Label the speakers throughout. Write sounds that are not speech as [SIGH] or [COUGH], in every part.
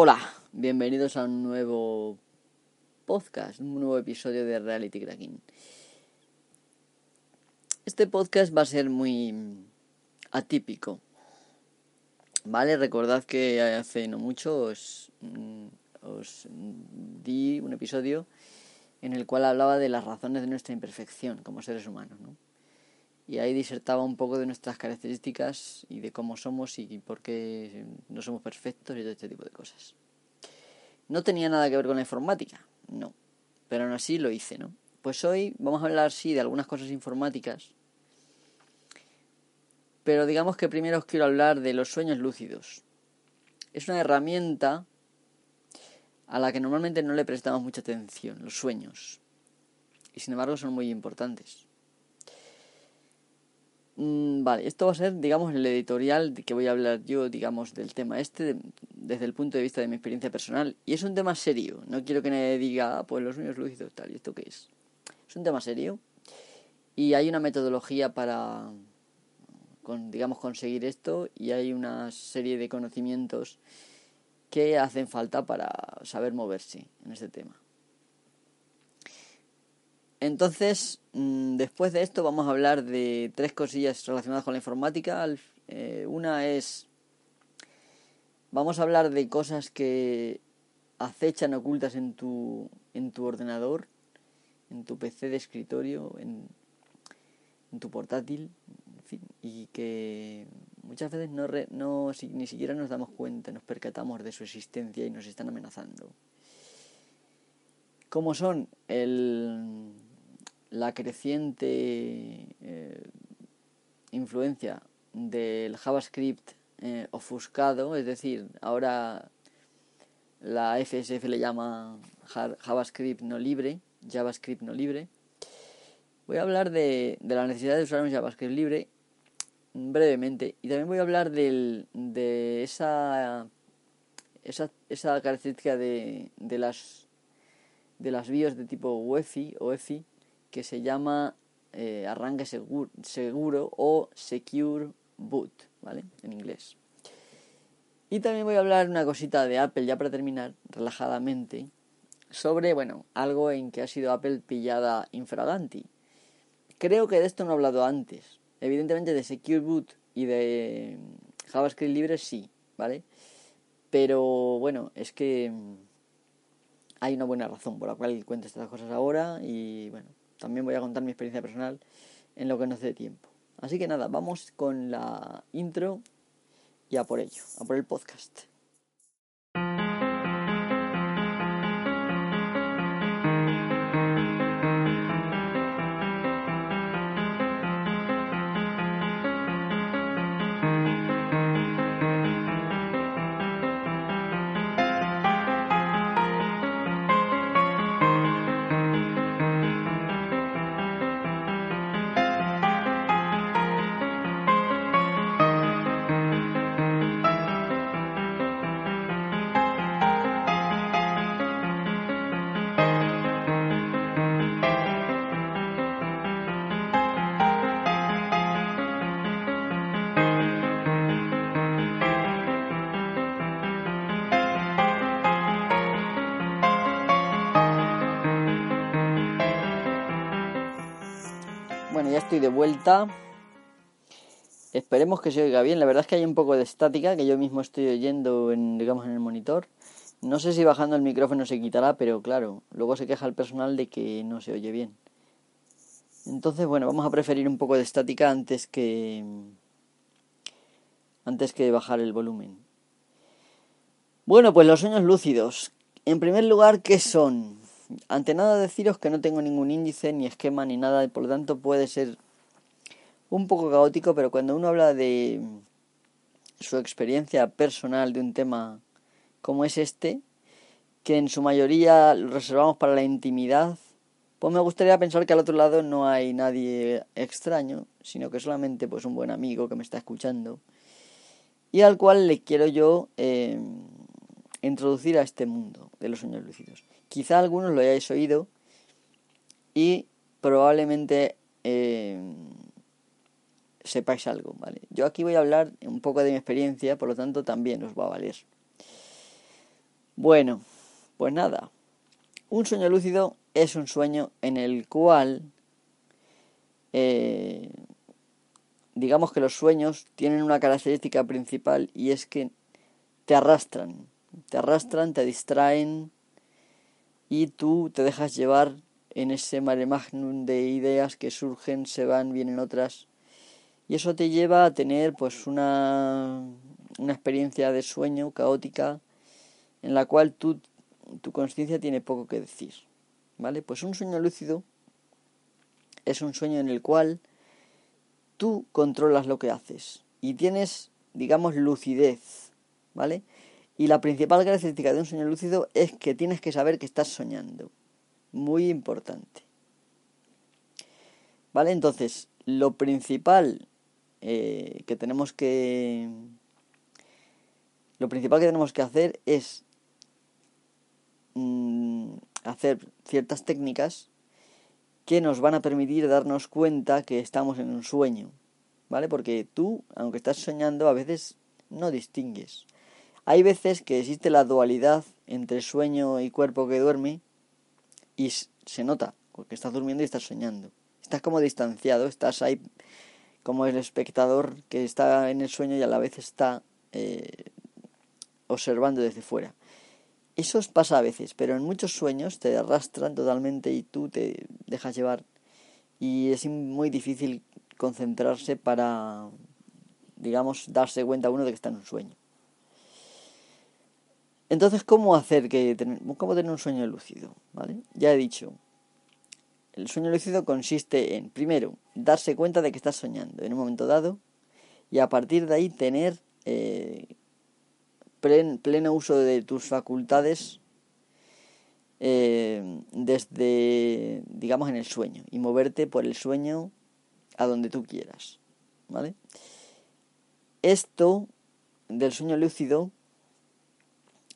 Speaker 1: Hola, bienvenidos a un nuevo podcast, un nuevo episodio de Reality Cracking. Este podcast va a ser muy atípico. Vale, recordad que hace no mucho os, mm, os di un episodio en el cual hablaba de las razones de nuestra imperfección como seres humanos, ¿no? Y ahí disertaba un poco de nuestras características y de cómo somos y por qué no somos perfectos y todo este tipo de cosas. No tenía nada que ver con la informática, no. Pero aún así lo hice, ¿no? Pues hoy vamos a hablar, sí, de algunas cosas informáticas. Pero digamos que primero os quiero hablar de los sueños lúcidos. Es una herramienta a la que normalmente no le prestamos mucha atención, los sueños. Y sin embargo son muy importantes. Mm, vale, esto va a ser, digamos, el editorial que voy a hablar yo, digamos, del tema este desde el punto de vista de mi experiencia personal. Y es un tema serio. No quiero que nadie diga, ah, pues los sueños lúcidos tal, ¿y esto qué es? Es un tema serio. Y hay una metodología para, con, digamos, conseguir esto. Y hay una serie de conocimientos que hacen falta para saber moverse en este tema. Entonces, mm, después de esto vamos a hablar de tres cosillas relacionadas con la informática. Eh, una es, vamos a hablar de cosas que acechan ocultas en tu, en tu ordenador, en tu PC de escritorio, en, tu portátil, en fin, y que muchas veces no, no ni siquiera nos damos cuenta, nos percatamos de su existencia y nos están amenazando. ¿Cómo son el la creciente eh, influencia del JavaScript eh, ofuscado, es decir, ahora la FSF le llama JavaScript no libre, JavaScript no libre. Voy a hablar de, de la necesidad de usar un JavaScript libre brevemente y también voy a hablar del, de esa, esa, esa característica de, de las de las BIOS de tipo UEFI o EFI que se llama eh, arranque seguro, seguro o Secure Boot, ¿vale? En inglés. Y también voy a hablar una cosita de Apple, ya para terminar, relajadamente, sobre, bueno, algo en que ha sido Apple pillada infraganti. Creo que de esto no he hablado antes. Evidentemente de Secure Boot y de JavaScript libre sí, ¿vale? Pero bueno, es que hay una buena razón por la cual cuento estas cosas ahora y bueno, también voy a contar mi experiencia personal en lo que no hace tiempo. Así que nada, vamos con la intro y a por ello, a por el podcast. De vuelta. Esperemos que se oiga bien. La verdad es que hay un poco de estática que yo mismo estoy oyendo en, digamos, en el monitor. No sé si bajando el micrófono se quitará, pero claro, luego se queja el personal de que no se oye bien. Entonces, bueno, vamos a preferir un poco de estática antes que antes que bajar el volumen. Bueno, pues los sueños lúcidos. En primer lugar, ¿qué son? ante nada deciros que no tengo ningún índice ni esquema ni nada, y por lo tanto puede ser un poco caótico, pero cuando uno habla de su experiencia personal de un tema como es este, que en su mayoría lo reservamos para la intimidad, pues me gustaría pensar que al otro lado no hay nadie extraño, sino que solamente pues un buen amigo que me está escuchando y al cual le quiero yo eh, introducir a este mundo de los sueños lúcidos. Quizá algunos lo hayáis oído y probablemente eh, sepáis algo, ¿vale? Yo aquí voy a hablar un poco de mi experiencia, por lo tanto también os va a valer. Bueno, pues nada. Un sueño lúcido es un sueño en el cual eh, digamos que los sueños tienen una característica principal y es que te arrastran, te arrastran, te distraen y tú te dejas llevar en ese mare magnum de ideas que surgen, se van, vienen otras y eso te lleva a tener pues una, una experiencia de sueño caótica en la cual tu conciencia tiene poco que decir. ¿Vale? Pues un sueño lúcido es un sueño en el cual tú controlas lo que haces y tienes, digamos, lucidez, ¿vale? Y la principal característica de un sueño lúcido es que tienes que saber que estás soñando. Muy importante. ¿Vale? Entonces, lo principal eh, que tenemos que... Lo principal que tenemos que hacer es mm, hacer ciertas técnicas que nos van a permitir darnos cuenta que estamos en un sueño, ¿vale? Porque tú, aunque estás soñando, a veces no distingues. Hay veces que existe la dualidad entre sueño y cuerpo que duerme y se nota, porque estás durmiendo y estás soñando. Estás como distanciado, estás ahí como el espectador que está en el sueño y a la vez está eh, observando desde fuera. Eso pasa a veces, pero en muchos sueños te arrastran totalmente y tú te dejas llevar y es muy difícil concentrarse para, digamos, darse cuenta uno de que está en un sueño. Entonces, ¿cómo hacer que cómo tener un sueño lúcido? ¿Vale? Ya he dicho, el sueño lúcido consiste en, primero, darse cuenta de que estás soñando en un momento dado y a partir de ahí tener eh, pleno uso de tus facultades eh, desde, digamos, en el sueño y moverte por el sueño a donde tú quieras, ¿vale? Esto del sueño lúcido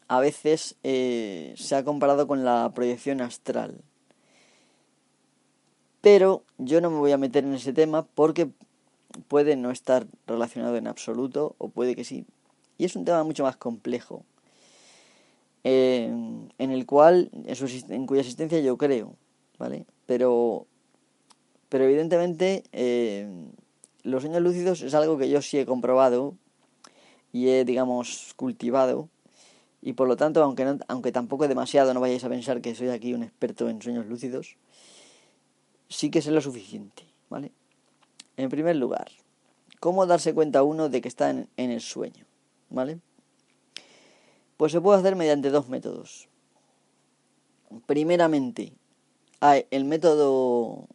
Speaker 1: a veces eh, se ha comparado con la proyección astral. Pero yo no me voy a meter en ese tema porque puede no estar relacionado en absoluto o puede que sí, y es un tema mucho más complejo, eh, en el cual, en cuya existencia yo creo, ¿vale? Pero, pero evidentemente eh, los sueños lúcidos es algo que yo sí he comprobado y he, digamos, cultivado. Y por lo tanto, aunque, aunque tampoco demasiado, no vayáis a pensar que soy aquí un experto en sueños lúcidos, sí que sé lo suficiente, ¿vale? En primer lugar, ¿cómo darse cuenta uno de que está en el sueño? ¿vale? Pues se puede hacer mediante dos métodos. Primeramente, el método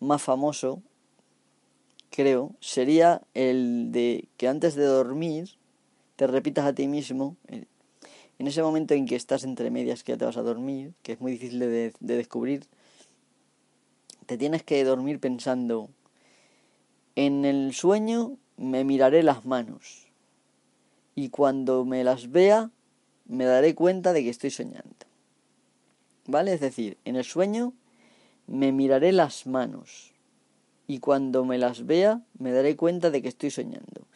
Speaker 1: más famoso, creo, sería el de que antes de dormir te repitas a ti mismo, eh, en ese momento en que estás entre medias que ya te vas a dormir, que es muy difícil de descubrir, te tienes que dormir pensando, en el sueño me miraré las manos y cuando me las vea me daré cuenta de que estoy soñando. ¿Vale? Es decir, en el sueño me miraré las manos y cuando me las vea me daré cuenta de que estoy soñando.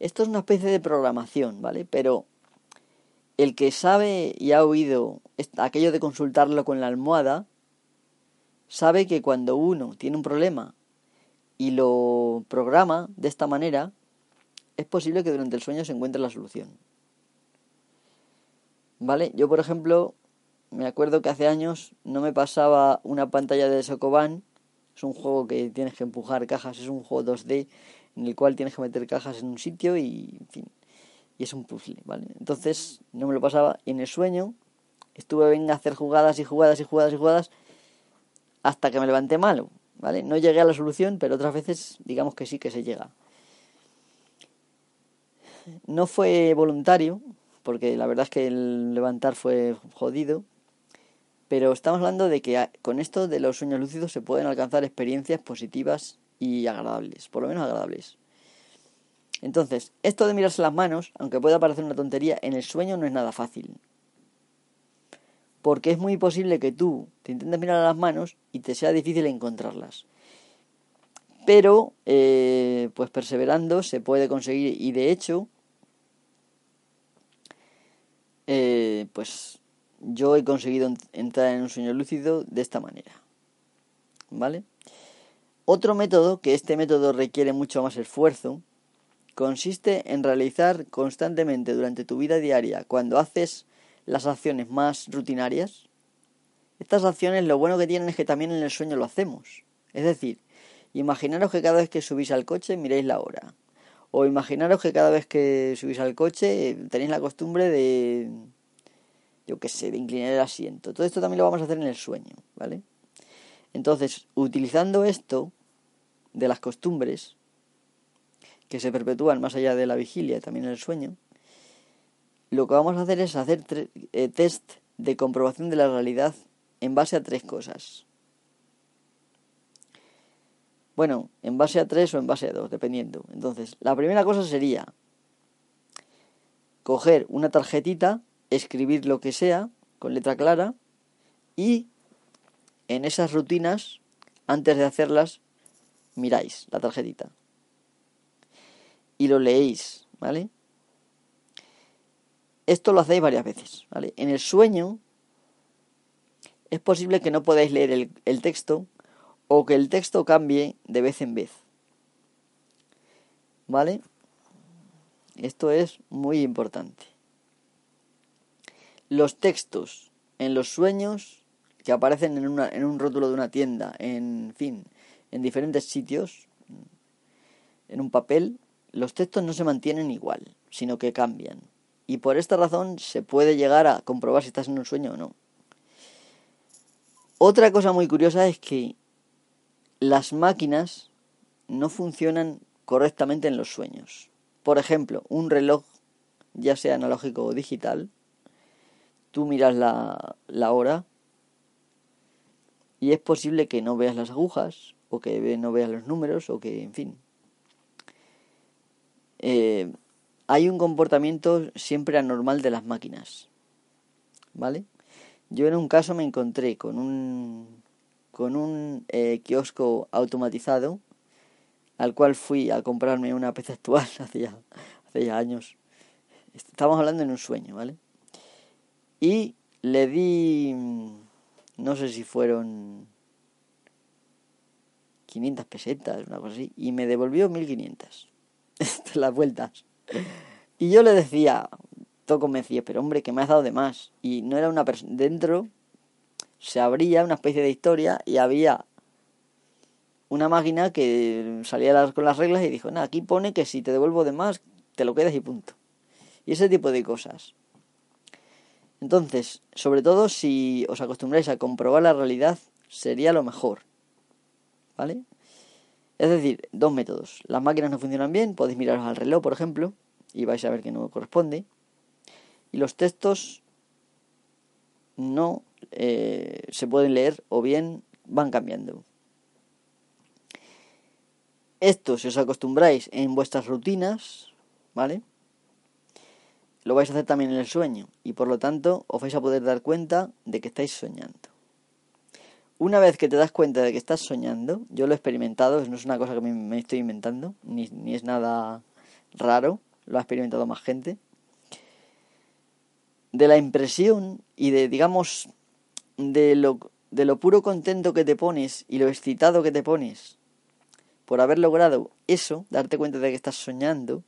Speaker 1: Esto es una especie de programación, ¿vale? Pero el que sabe y ha oído aquello de consultarlo con la almohada, sabe que cuando uno tiene un problema y lo programa de esta manera, es posible que durante el sueño se encuentre la solución. ¿Vale? Yo, por ejemplo, me acuerdo que hace años no me pasaba una pantalla de Sokoban. Es un juego que tienes que empujar cajas, es un juego 2D en el cual tienes que meter cajas en un sitio y, en fin, y es un puzzle, ¿vale? Entonces no me lo pasaba y en el sueño estuve venga a hacer jugadas y jugadas y jugadas y jugadas hasta que me levanté malo, ¿vale? No llegué a la solución, pero otras veces digamos que sí que se llega. No fue voluntario, porque la verdad es que el levantar fue jodido, pero estamos hablando de que con esto de los sueños lúcidos se pueden alcanzar experiencias positivas y agradables, por lo menos agradables. Entonces, esto de mirarse las manos, aunque pueda parecer una tontería, en el sueño no es nada fácil. Porque es muy posible que tú te intentes mirar las manos y te sea difícil encontrarlas pero eh, pues perseverando se puede conseguir y de hecho eh, pues yo he conseguido entrar en un sueño lúcido de esta manera. ¿Vale? Otro método, que este método requiere mucho más esfuerzo, consiste en realizar constantemente durante tu vida diaria, cuando haces las acciones más rutinarias, estas acciones lo bueno que tienen es que también en el sueño lo hacemos. Es decir, imaginaros que cada vez que subís al coche miréis la hora. O imaginaros que cada vez que subís al coche tenéis la costumbre de, yo qué sé, de inclinar el asiento. Todo esto también lo vamos a hacer en el sueño, ¿vale? Entonces, utilizando esto de las costumbres, que se perpetúan más allá de la vigilia también en el sueño, lo que vamos a hacer es hacer eh, test de comprobación de la realidad en base a tres cosas. Bueno, en base a tres o en base a dos, dependiendo. Entonces, la primera cosa sería coger una tarjetita, escribir lo que sea con letra clara y en esas rutinas, antes de hacerlas, miráis la tarjetita y lo leéis, ¿vale? Esto lo hacéis varias veces, ¿vale? En el sueño es posible que no podáis leer el, texto o que el texto cambie de vez en vez. ¿Vale? Esto es muy importante. Los textos en los sueños que aparecen en, en un rótulo de una tienda, en fin, en diferentes sitios, en un papel, los textos no se mantienen igual, sino que cambian. Y por esta razón se puede llegar a comprobar si estás en un sueño o no. Otra cosa muy curiosa es que las máquinas no funcionan correctamente en los sueños. Por ejemplo, un reloj, ya sea analógico o digital, tú miras la, hora y es posible que no veas las agujas o que no veas los números o que, en fin. Eh, hay un comportamiento siempre anormal de las máquinas. ¿Vale? Yo en un caso me encontré con un, con un eh, kiosco automatizado al cual fui a comprarme una PC actual [LAUGHS] hace ya, hace ya años. Estamos hablando en un sueño, ¿vale? Y le di, no sé si fueron 500 pesetas, una cosa así, y me devolvió 1500. [LAUGHS] Las vueltas. Y yo le decía, me decía, pero hombre, que me has dado de más. Y no era una persona. Dentro se abría una especie de historia y había una máquina que salía con las reglas y dijo, nada, aquí pone que si te devuelvo de más, te lo quedas y punto. Y ese tipo de cosas. Entonces, sobre todo si os acostumbráis a comprobar la realidad, sería lo mejor. ¿Vale? Es decir, dos métodos. Las máquinas no funcionan bien, podéis miraros al reloj, por ejemplo, y vais a ver que no corresponde y los textos no eh, se pueden leer o bien van cambiando. Esto, si os acostumbráis en vuestras rutinas, ¿vale? Lo vais a hacer también en el sueño y por lo tanto os vais a poder dar cuenta de que estáis soñando. Una vez que te das cuenta de que estás soñando, yo lo he experimentado, no es una cosa que me estoy inventando, ni, ni es nada raro, lo ha experimentado más gente de la impresión y de, digamos, de lo, de lo puro contento que te pones y lo excitado que te pones por haber logrado eso, darte cuenta de que estás soñando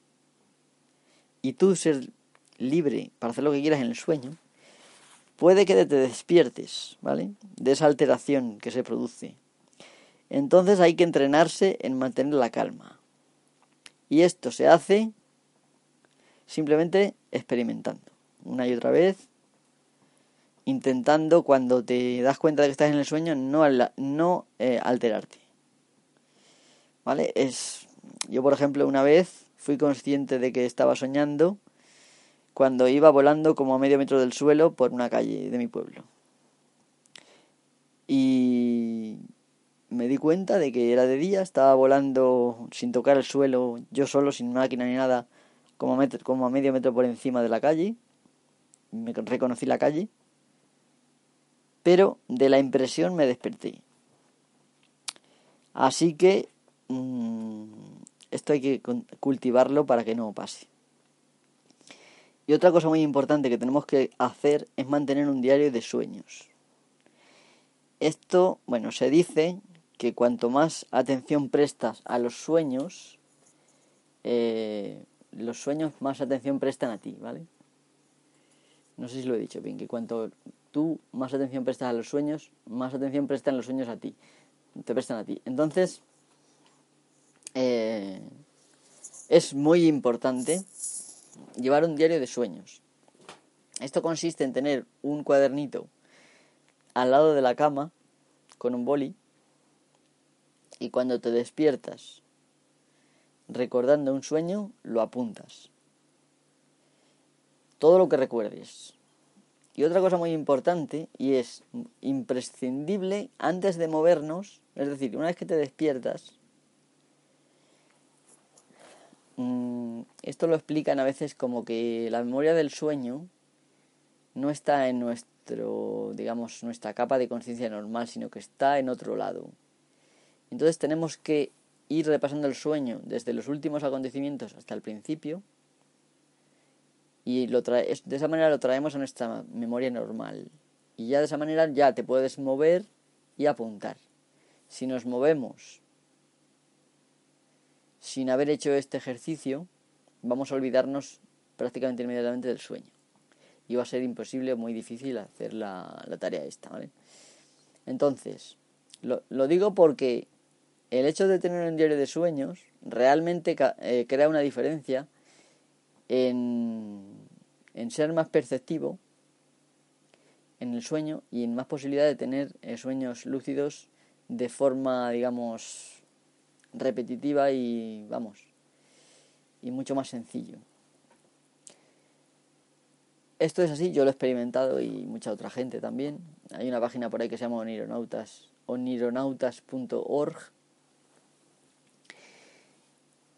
Speaker 1: y tú ser libre para hacer lo que quieras en el sueño, puede que te despiertes, ¿vale? De esa alteración que se produce. Entonces hay que entrenarse en mantener la calma. Y esto se hace simplemente experimentando una y otra vez, intentando cuando te das cuenta de que estás en el sueño no, eh, alterarte. ¿Vale? Es, yo, por ejemplo, una vez fui consciente de que estaba soñando cuando iba volando como a medio metro del suelo por una calle de mi pueblo. Y me di cuenta de que era de día, estaba volando sin tocar el suelo, yo solo, sin máquina ni nada, como como a medio metro por encima de la calle me reconocí la calle, pero de la impresión me desperté. Así que mm, esto hay que cultivarlo para que no pase. Y otra cosa muy importante que tenemos que hacer es mantener un diario de sueños. Esto, bueno, se dice que cuanto más atención prestas a los sueños, eh, los sueños más atención prestan a ti, ¿vale? No sé si lo he dicho bien, que cuanto tú más atención prestas a los sueños, más atención prestan los sueños a ti, te prestan a ti. Entonces, eh, es muy importante llevar un diario de sueños. Esto consiste en tener un cuadernito al lado de la cama con un boli y cuando te despiertas recordando un sueño lo apuntas. Todo lo que recuerdes. Y otra cosa muy importante y es imprescindible antes de movernos, es decir, una vez que te despiertas, Mm, esto lo explican a veces como que la memoria del sueño no está en nuestro, digamos, nuestra capa de conciencia normal, sino que está en otro lado. Entonces tenemos que ir repasando el sueño desde los últimos acontecimientos hasta el principio y lo de esa manera lo traemos a nuestra memoria normal. Y ya de esa manera ya te puedes mover y apuntar. Si nos movemos sin haber hecho este ejercicio, vamos a olvidarnos prácticamente inmediatamente del sueño. Y va a ser imposible o muy difícil hacer la, tarea esta, ¿vale? Entonces, lo, digo porque el hecho de tener un diario de sueños realmente eh, crea una diferencia en, en, ser más perceptivo en el sueño y en más posibilidad de tener eh, sueños lúcidos de forma, digamos, repetitiva y vamos, y mucho más sencillo. Esto es así, yo lo he experimentado y mucha otra gente también. Hay una página por ahí que se llama onironautas, onironautas.org.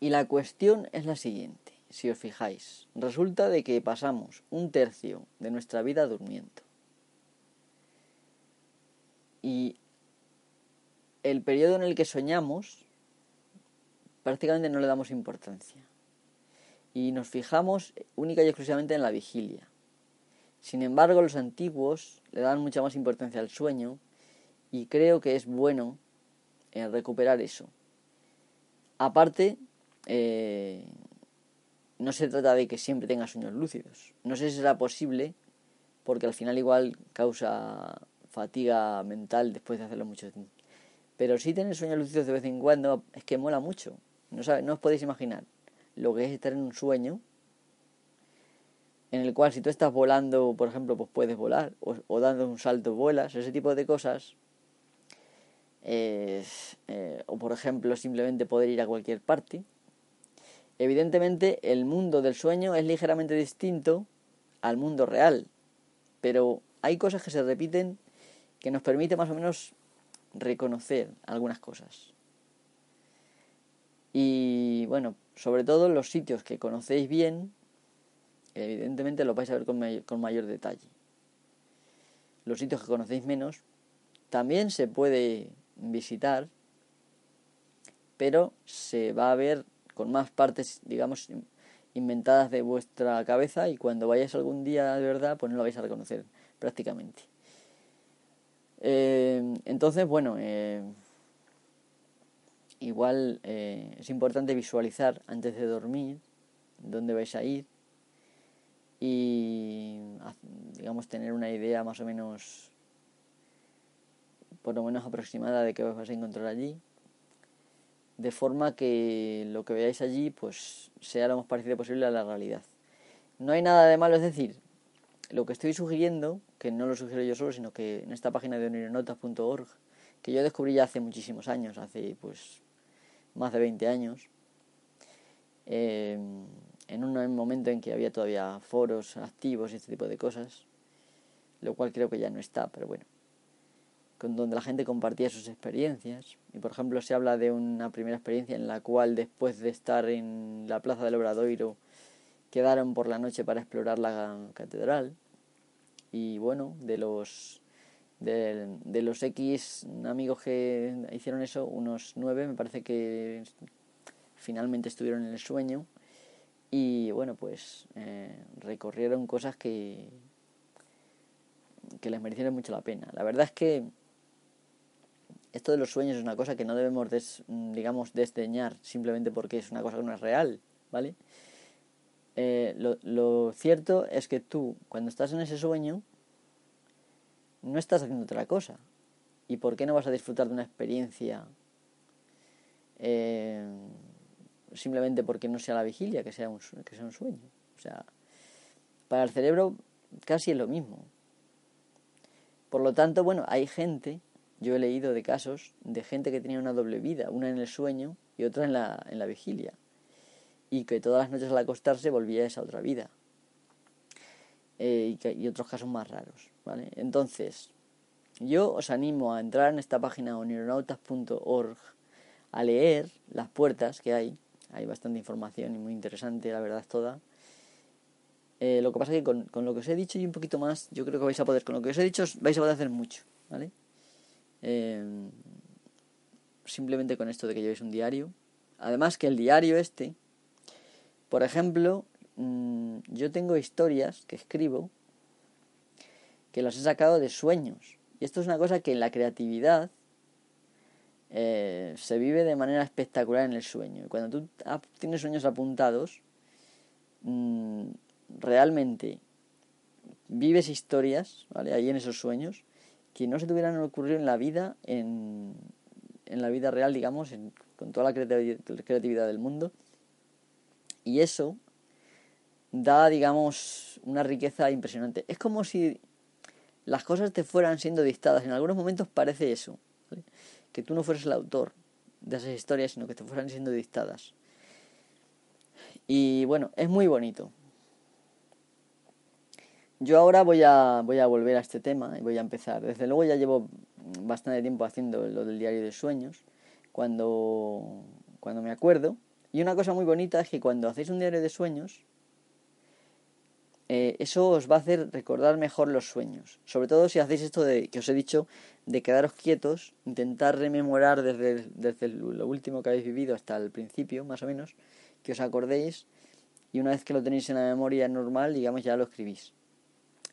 Speaker 1: Y la cuestión es la siguiente, si os fijáis, resulta de que pasamos un tercio de nuestra vida durmiendo. Y el periodo en el que soñamos prácticamente no le damos importancia. Y nos fijamos única y exclusivamente en la vigilia. Sin embargo, los antiguos le dan mucha más importancia al sueño y creo que es bueno eh, recuperar eso. Aparte, eh, no se trata de que siempre tenga sueños lúcidos. No sé si será posible, porque al final igual causa fatiga mental después de hacerlo mucho tiempo. Pero si tener sueños lúcidos de vez en cuando es que mola mucho. No, no os podéis imaginar lo que es estar en un sueño en el cual si tú estás volando, por ejemplo, pues puedes volar, o, dando un salto vuelas, ese tipo de cosas. Eh, o por ejemplo, simplemente poder ir a cualquier parte. Evidentemente, el mundo del sueño es ligeramente distinto al mundo real, pero hay cosas que se repiten que nos permite más o menos reconocer algunas cosas. Y bueno, sobre todo los sitios que conocéis bien, evidentemente los vais a ver con, con mayor detalle. Los sitios que conocéis menos, también se puede visitar, pero se va a ver con más partes, digamos, inventadas de vuestra cabeza y cuando vayáis algún día de verdad, pues no lo vais a reconocer prácticamente. Eh, entonces, bueno, eh, igual eh, es importante visualizar antes de dormir dónde vais a ir y digamos tener una idea más o menos por lo menos aproximada de qué os vais a encontrar allí de forma que lo que veáis allí pues sea lo más parecido posible a la realidad. No hay nada de malo es decir lo que estoy sugiriendo que no lo sugiero yo solo sino que en esta página de onironotas.org que yo descubrí ya hace muchísimos años hace pues más de 20 años, eh, en un momento en que había todavía foros activos y este tipo de cosas, lo cual creo que ya no está, pero bueno, con donde la gente compartía sus experiencias. Y por ejemplo se habla de una primera experiencia en la cual después de estar en la Plaza del Obradoiro quedaron por la noche para explorar la catedral. Y bueno, de los de, los X amigos que hicieron eso, unos nueve me parece que finalmente estuvieron en el sueño y bueno, pues eh, recorrieron cosas que, que les merecieron mucho la pena. La verdad es que esto de los sueños es una cosa que no debemos, digamos, desdeñar simplemente porque es una cosa que no es real, ¿vale? Eh, lo, lo, cierto es que tú, cuando estás en ese sueño, no estás haciendo otra cosa. ¿Y por qué no vas a disfrutar de una experiencia eh, simplemente porque no sea la vigilia, que sea, un, que sea un sueño? O sea, para el cerebro casi es lo mismo. Por lo tanto, bueno, hay gente, yo he leído de casos de gente que tenía una doble vida, una en el sueño y otra en la, en la vigilia y que todas las noches al acostarse volvía a esa otra vida. Eh, y, otros casos más raros, ¿vale? Entonces, yo os animo a entrar en esta página onironautas.org a leer las puertas que hay. Hay bastante información y muy interesante, la verdad toda. Eh, lo que pasa es que con, con, lo que os he dicho y un poquito más, yo creo que vais a poder, con lo que os he dicho, vais a poder hacer mucho, ¿vale? Eh, simplemente con esto de que llevéis un diario. Además que el diario este por ejemplo, mm, yo tengo historias que escribo que las he sacado de sueños. Y esto es una cosa que en la creatividad eh, se vive de manera espectacular en el sueño. Y cuando tú tienes sueños apuntados, mm, realmente vives historias. Ahí en esos sueños, que no se te hubieran ocurrido en la vida, en, en la vida real, digamos, con toda la creatividad del mundo. Y eso da, digamos, una riqueza impresionante. Es como si las cosas te fueran siendo dictadas. En algunos momentos parece eso, que tú no fueres el autor de esas historias, sino que te fueran siendo dictadas. Y bueno, es muy bonito. Yo ahora voy a, voy a volver a este tema y voy a empezar. Desde luego ya llevo bastante tiempo haciendo lo del diario de sueños. Cuando, cuando me acuerdo, y una cosa muy bonita es que cuando hacéis un diario de sueños, eh, eso os va a hacer recordar mejor los sueños. Sobre todo si hacéis esto de que os he dicho, de quedaros quietos, intentar rememorar desde, desde lo último que habéis vivido hasta el principio, más o menos, que os acordéis, y una vez que lo tenéis en la memoria normal, digamos, ya lo escribís,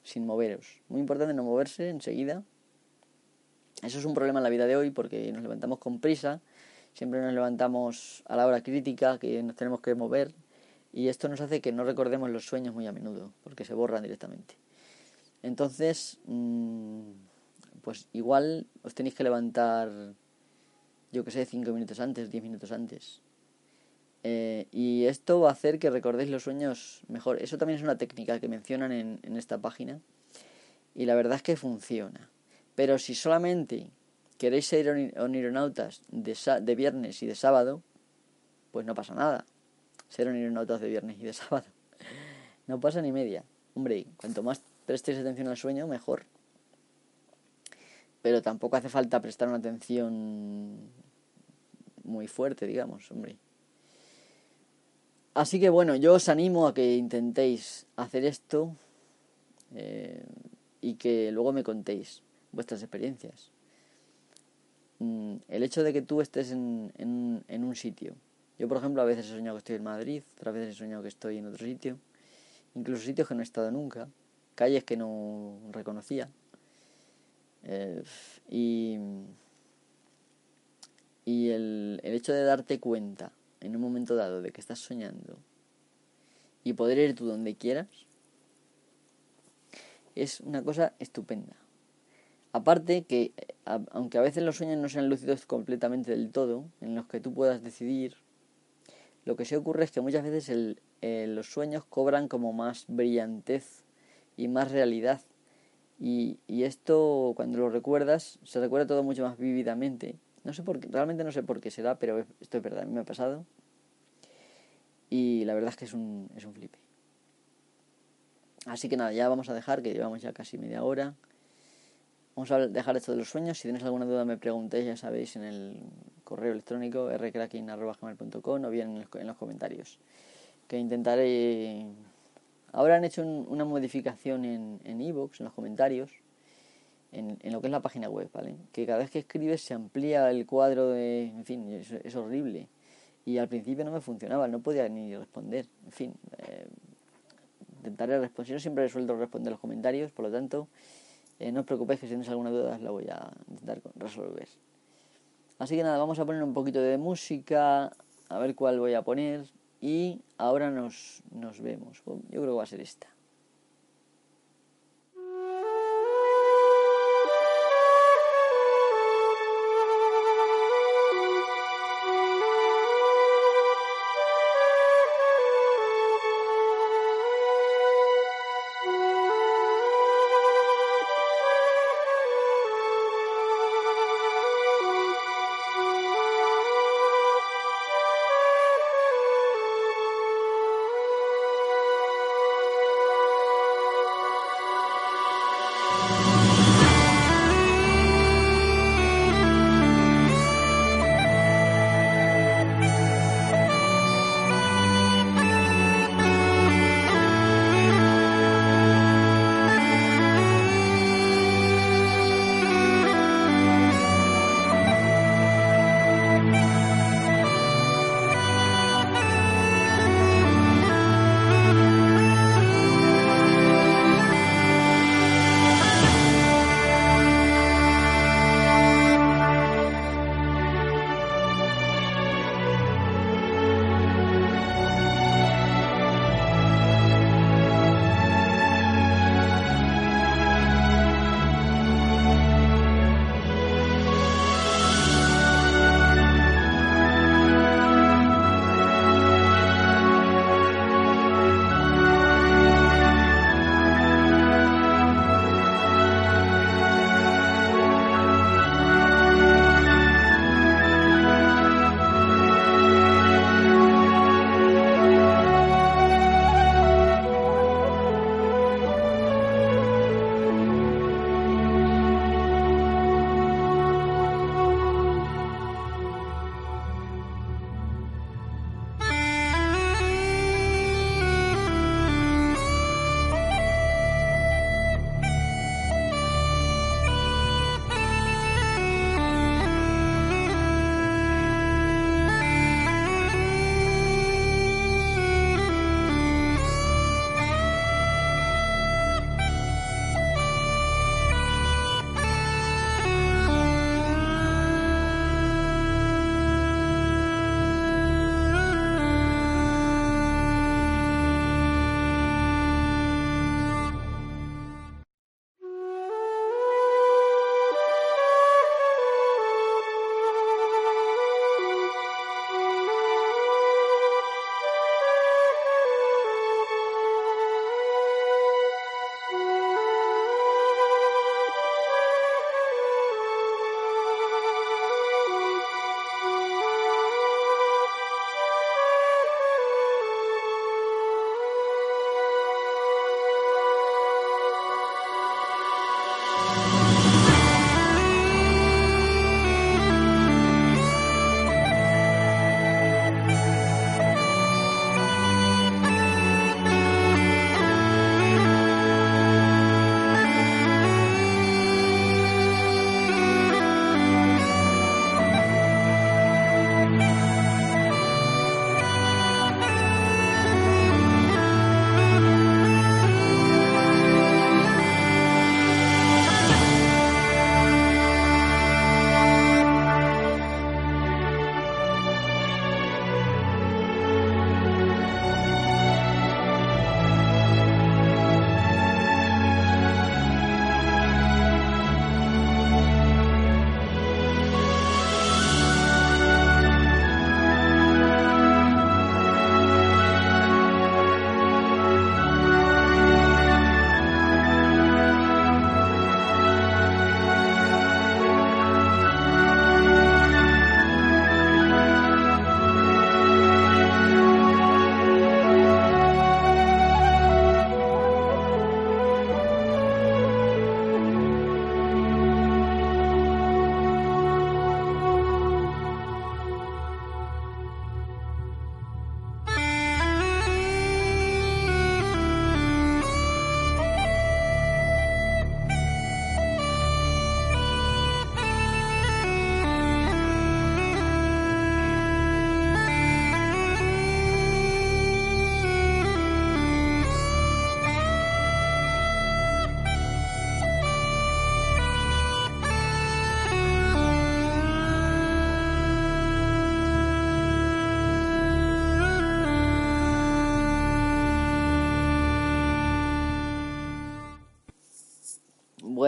Speaker 1: sin moveros. Muy importante no moverse enseguida. Eso es un problema en la vida de hoy porque nos levantamos con prisa siempre nos levantamos a la hora crítica, que nos tenemos que mover, y esto nos hace que no recordemos los sueños muy a menudo, porque se borran directamente. Entonces, mm, pues igual os tenéis que levantar, yo que sé, cinco minutos antes, diez minutos antes. Eh, y esto va a hacer que recordéis los sueños mejor. Eso también es una técnica que mencionan en, en esta página. Y la verdad es que funciona. Pero si solamente queréis ser onironautas de, de viernes y de sábado, pues no pasa nada. Ser onironautas de viernes y de [LAUGHS] sábado. No pasa ni media. Hombre, cuanto más prestéis atención al sueño, mejor. Pero tampoco hace falta prestar una atención muy fuerte, digamos, hombre. Así que bueno, yo os animo a que intentéis hacer esto eh, y que luego me contéis vuestras experiencias. Mm, el hecho de que tú estés en, en, un sitio. Yo, por ejemplo, a veces he soñado que estoy en Madrid, otras veces he soñado que estoy en otro sitio, incluso sitios que no he estado nunca, calles que no reconocía. Eh, y y el, el hecho de darte cuenta en un momento dado de que estás soñando y poder ir tú donde quieras es una cosa estupenda. Aparte que, aunque a veces los sueños no sean lúcidos completamente del todo, en los que tú puedas decidir, lo que sí ocurre es que muchas veces eh, los sueños cobran como más brillantez y más realidad. Y, esto, cuando lo recuerdas, se recuerda todo mucho más vívidamente. No sé por qué, realmente no sé por qué será, pero esto es verdad, a mí me ha pasado. Y la verdad es que es un, es un flipe. Así que nada, ya vamos a dejar, que llevamos ya casi media hora. Vamos a dejar esto de los sueños. Si tenéis alguna duda me preguntéis, ya sabéis, en el correo electrónico rcracking.com o bien en los comentarios. Que intentaré... Ahora han hecho una modificación en en, en los comentarios, en, en, lo que es la página web, ¿vale? Que cada vez que escribes se amplía el cuadro de... En fin, es, es horrible. y al principio no me funcionaba, no podía ni responder. En fin, eh, intentaré responder. Siempre resuelto responder los comentarios, por lo tanto, eh, no os preocupéis que si tenéis alguna duda la voy a intentar resolver. Así que nada, vamos a poner un poquito de música, a ver cuál voy a poner y ahora nos, nos vemos. Yo creo que va a ser esta.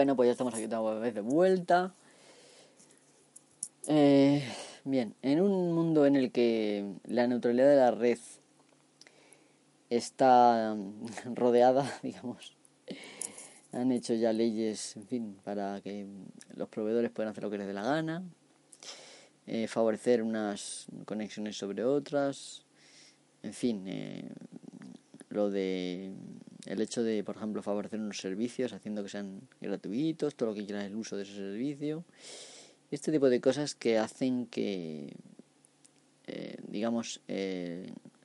Speaker 1: Bueno, pues ya estamos aquí otra vez de vuelta. Eh, bien, en un mundo en el que la neutralidad de la red está [LAUGHS] rodeada, [LAUGHS] digamos, han hecho ya leyes, en fin, para que los proveedores puedan hacer lo que les dé la gana, eh, favorecer unas conexiones sobre otras, en fin, eh, lo de el hecho de, por ejemplo, favorecer unos servicios haciendo que sean gratuitos, todo lo que quiera el uso de ese servicio, este tipo de cosas que hacen que, eh, digamos,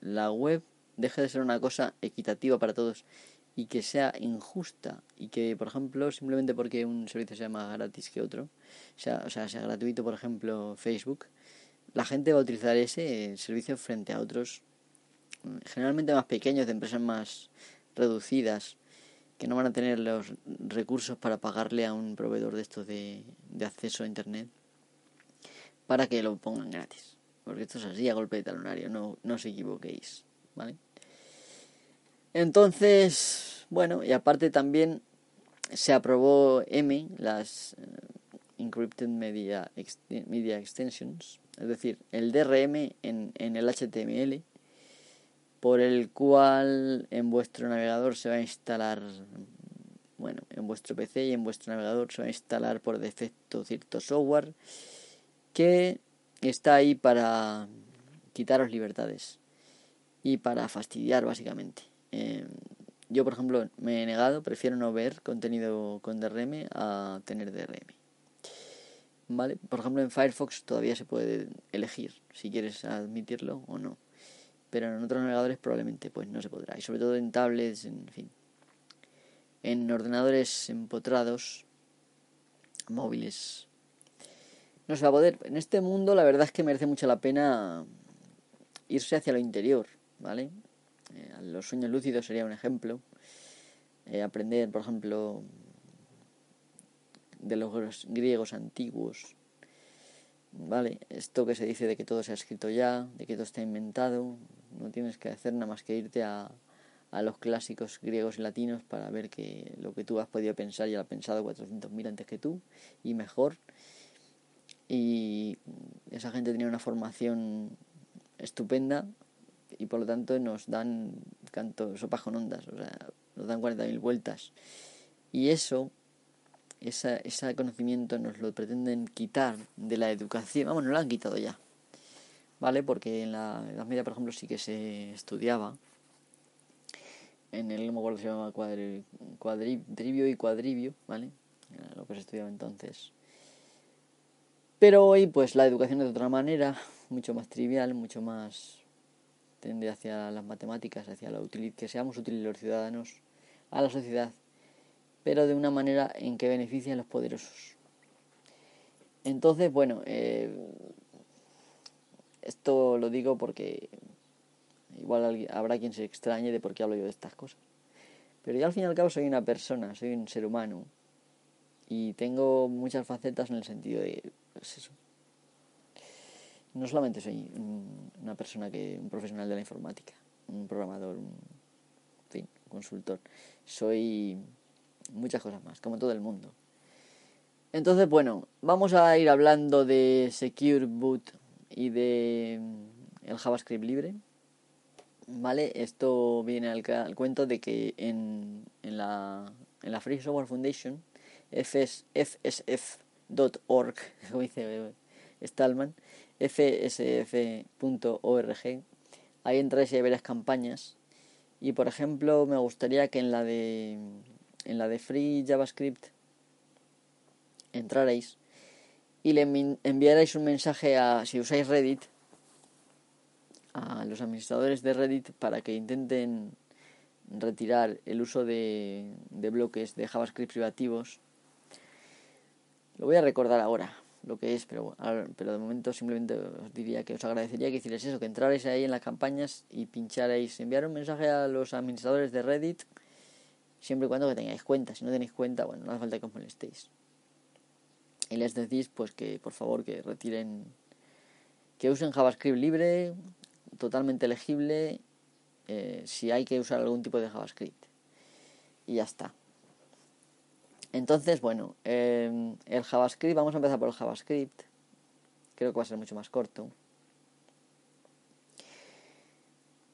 Speaker 1: la web deje de ser una cosa equitativa para todos y que sea injusta y que, por ejemplo, simplemente porque un servicio sea más gratis que otro, sea, o sea, sea gratuito, por ejemplo, Facebook, la gente va a utilizar ese servicio frente a otros generalmente más pequeños, de empresas más reducidas, que no van a tener los recursos para pagarle a un proveedor de estos de, acceso a Internet para que lo pongan gratis. Porque esto es así a golpe de talonario, no, no os equivoquéis, ¿vale? Entonces, bueno, y aparte también se aprobó M, las eh, Encrypted Media, Media Extensions, es decir, el DRM en, en el HTML, por el cual en vuestro navegador se va a instalar, bueno, en vuestro PC y en vuestro navegador se va a instalar por defecto cierto software que está ahí para quitaros libertades y para fastidiar básicamente. Eh, yo, por ejemplo, me he negado, prefiero no ver contenido con DRM a tener DRM. ¿Vale? Por ejemplo, en Firefox todavía se puede elegir si quieres admitirlo o no. Pero en otros navegadores probablemente pues no se podrá. Y sobre todo en tablets, en fin. En ordenadores empotrados, móviles. No se va a poder. En este mundo la verdad es que merece mucho la pena irse hacia lo interior, ¿vale? Eh, los sueños lúcidos sería un ejemplo. Eh, aprender, por ejemplo, de los griegos antiguos. ¿Vale? Esto que se dice de que todo se ha escrito ya, de que todo está inventado, no tienes que hacer nada más que irte a, a los clásicos griegos y latinos para ver que lo que tú has podido pensar ya lo ha pensado 400.000 antes que tú y mejor. Y esa gente tenía una formación estupenda y por lo tanto nos dan canto, sopas con ondas, o sea, nos dan 40.000 vueltas. Y eso, esa, ese conocimiento nos lo pretenden quitar de la educación, vamos, nos lo han quitado ya, ¿vale? Porque en la Edad Media, por ejemplo, sí que se estudiaba, en el, no me acuerdo se llama cuadri, cuadribio y cuadribio, ¿vale? Lo que se estudiaba entonces. Pero hoy, pues la educación es de otra manera, mucho más trivial, mucho más tende hacia las matemáticas, hacia la utilidad, que seamos útiles los ciudadanos a la sociedad, pero de una manera en que beneficie a los poderosos. Entonces, bueno, eh, esto lo digo porque igual habrá quien se extrañe de por qué hablo yo de estas cosas. Pero yo al fin y al cabo soy una persona, soy un ser humano y tengo muchas facetas en el sentido de, pues no solamente soy una persona que, un profesional de la informática, un programador, un, fin, consultor, soy muchas cosas más, como todo el mundo. Entonces, bueno, vamos a ir hablando de Secure Boot y de el JavaScript libre. ¿Vale? Esto viene al, cuento de que en, en, la, en la Free Software Foundation, fsf.org, [LAUGHS] como dice Stallman, fsf.org. Ahí entráis y hay varias campañas. Y por ejemplo, me gustaría que en la de en la de Free JavaScript entrarais y le enviarais un mensaje a si usáis Reddit a los administradores de Reddit para que intenten retirar el uso de, de bloques de JavaScript privativos. Lo voy a recordar ahora lo que es, pero, pero de momento simplemente os diría que os agradecería que hicierais eso, que entrarais ahí en las campañas y pincharais, enviar un mensaje a los administradores de Reddit, siempre y cuando que tengáis cuenta, si no tenéis cuenta, bueno, no hace falta que os molestéis. Y les decís pues que por favor que retiren, que usen JavaScript libre, totalmente legible, eh, si hay que usar algún tipo de JavaScript. Y ya está. Entonces, bueno, em, el JavaScript, vamos a empezar por el JavaScript. Creo que va a ser mucho más corto.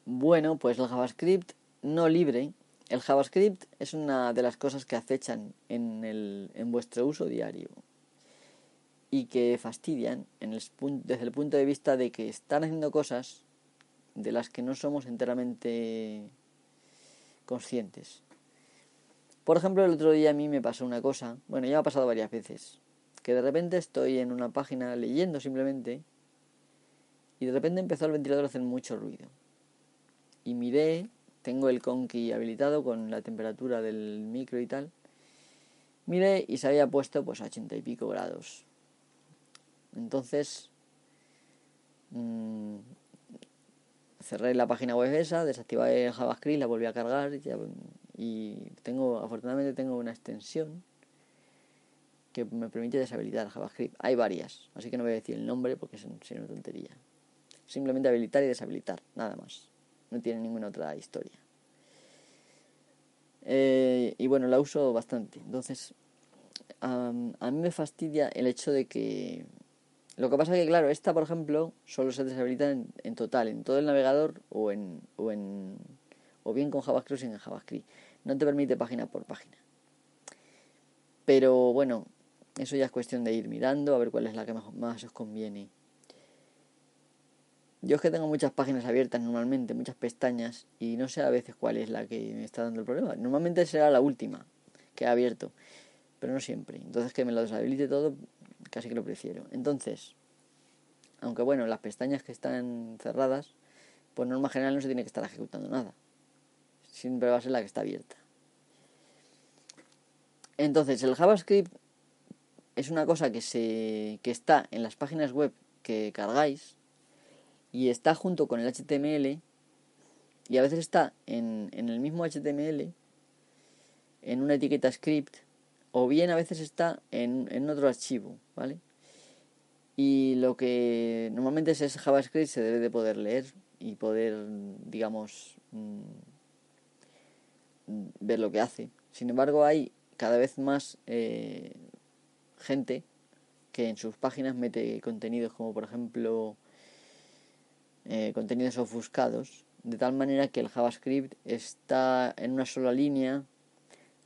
Speaker 1: Bueno, pues el JavaScript no libre. El JavaScript es una de las cosas que acechan en, el, en vuestro uso diario y que fastidian desde el punto de vista de que están haciendo cosas de las que no somos enteramente conscientes. Por ejemplo, el otro día a mí me pasó una cosa, bueno, ya me ha pasado varias veces, que de repente estoy en una página leyendo simplemente y de repente empezó el ventilador a hacer mucho ruido. Y miré, tengo el conky habilitado con la temperatura del micro y tal. Miré y se había puesto pues a ochenta y pico grados. Entonces mmm, cerré la página web esa, desactivé JavaScript, la volví a cargar y tengo, afortunadamente tengo una extensión que me permite deshabilitar JavaScript. Hay varias, así que no voy a decir el nombre porque es una tontería. Simplemente habilitar y deshabilitar, nada más. No tiene ninguna otra historia. Eh, y bueno, la uso bastante. Entonces, a mí me fastidia el hecho de que lo que pasa es que, claro, esta, por ejemplo, solo se deshabilita en, total, en todo el navegador o en, o en o bien con JavaScript o sin JavaScript. No te permite página por página. Pero bueno, eso ya es cuestión de ir mirando a ver cuál es la que más os conviene. Yo es que tengo muchas páginas abiertas normalmente, muchas pestañas, y no sé a veces cuál es la que me está dando el problema. Normalmente será la última que he abierto, pero no siempre. Entonces que me lo deshabilite todo casi que lo prefiero. Entonces, aunque bueno, las pestañas que están cerradas, pues norma general no se tiene que estar ejecutando nada. Siempre va a ser la que está abierta. Entonces, el JavaScript es una cosa que se que está en las páginas web que cargáis y está junto con el HTML y a veces está en, en el mismo HTML en una etiqueta script o bien a veces está en, en otro archivo, ¿vale? Y lo que normalmente es JavaScript se debe de poder leer y poder, digamos, mm, ver lo que hace. Sin embargo, hay cada vez más eh, gente que en sus páginas mete contenidos como por ejemplo eh, contenidos ofuscados, de tal manera que el JavaScript está en una sola línea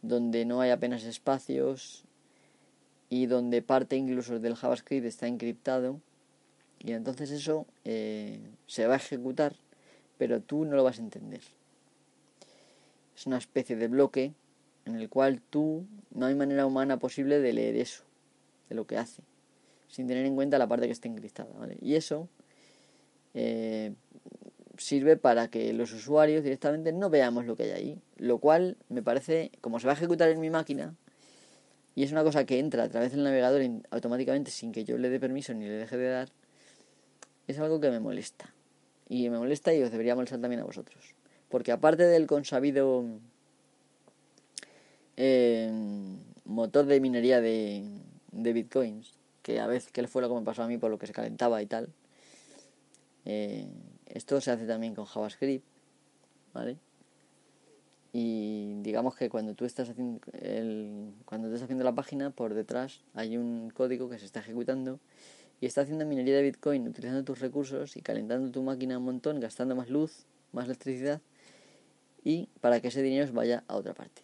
Speaker 1: donde no hay apenas espacios y donde parte incluso del JavaScript está encriptado. Y entonces eso eh, se va a ejecutar pero tú no lo vas a entender. Es una especie de bloque en el cual tú no hay manera humana posible de leer eso de lo que hace sin tener en cuenta la parte que está encriptada y eso eh, sirve para que los usuarios directamente no veamos lo que hay ahí. Lo cual me parece, como se va a ejecutar en mi máquina, y es una cosa que entra a través del navegador automáticamente sin que yo le dé permiso ni le deje de dar, es algo que me molesta. Y me molesta y os debería molestar también a vosotros. Porque aparte del consabido eh, motor de minería de, de bitcoins, que a veces que fue lo que me pasó a mí por lo que se calentaba y tal, eh, esto se hace también con JavaScript, ¿vale? Y digamos que cuando tú estás haciendo el, cuando estás haciendo la página, por detrás hay un código que se está ejecutando y está haciendo minería de Bitcoin utilizando tus recursos y calentando tu máquina un montón, gastando más luz, más electricidad y para que ese dinero vaya a otra parte.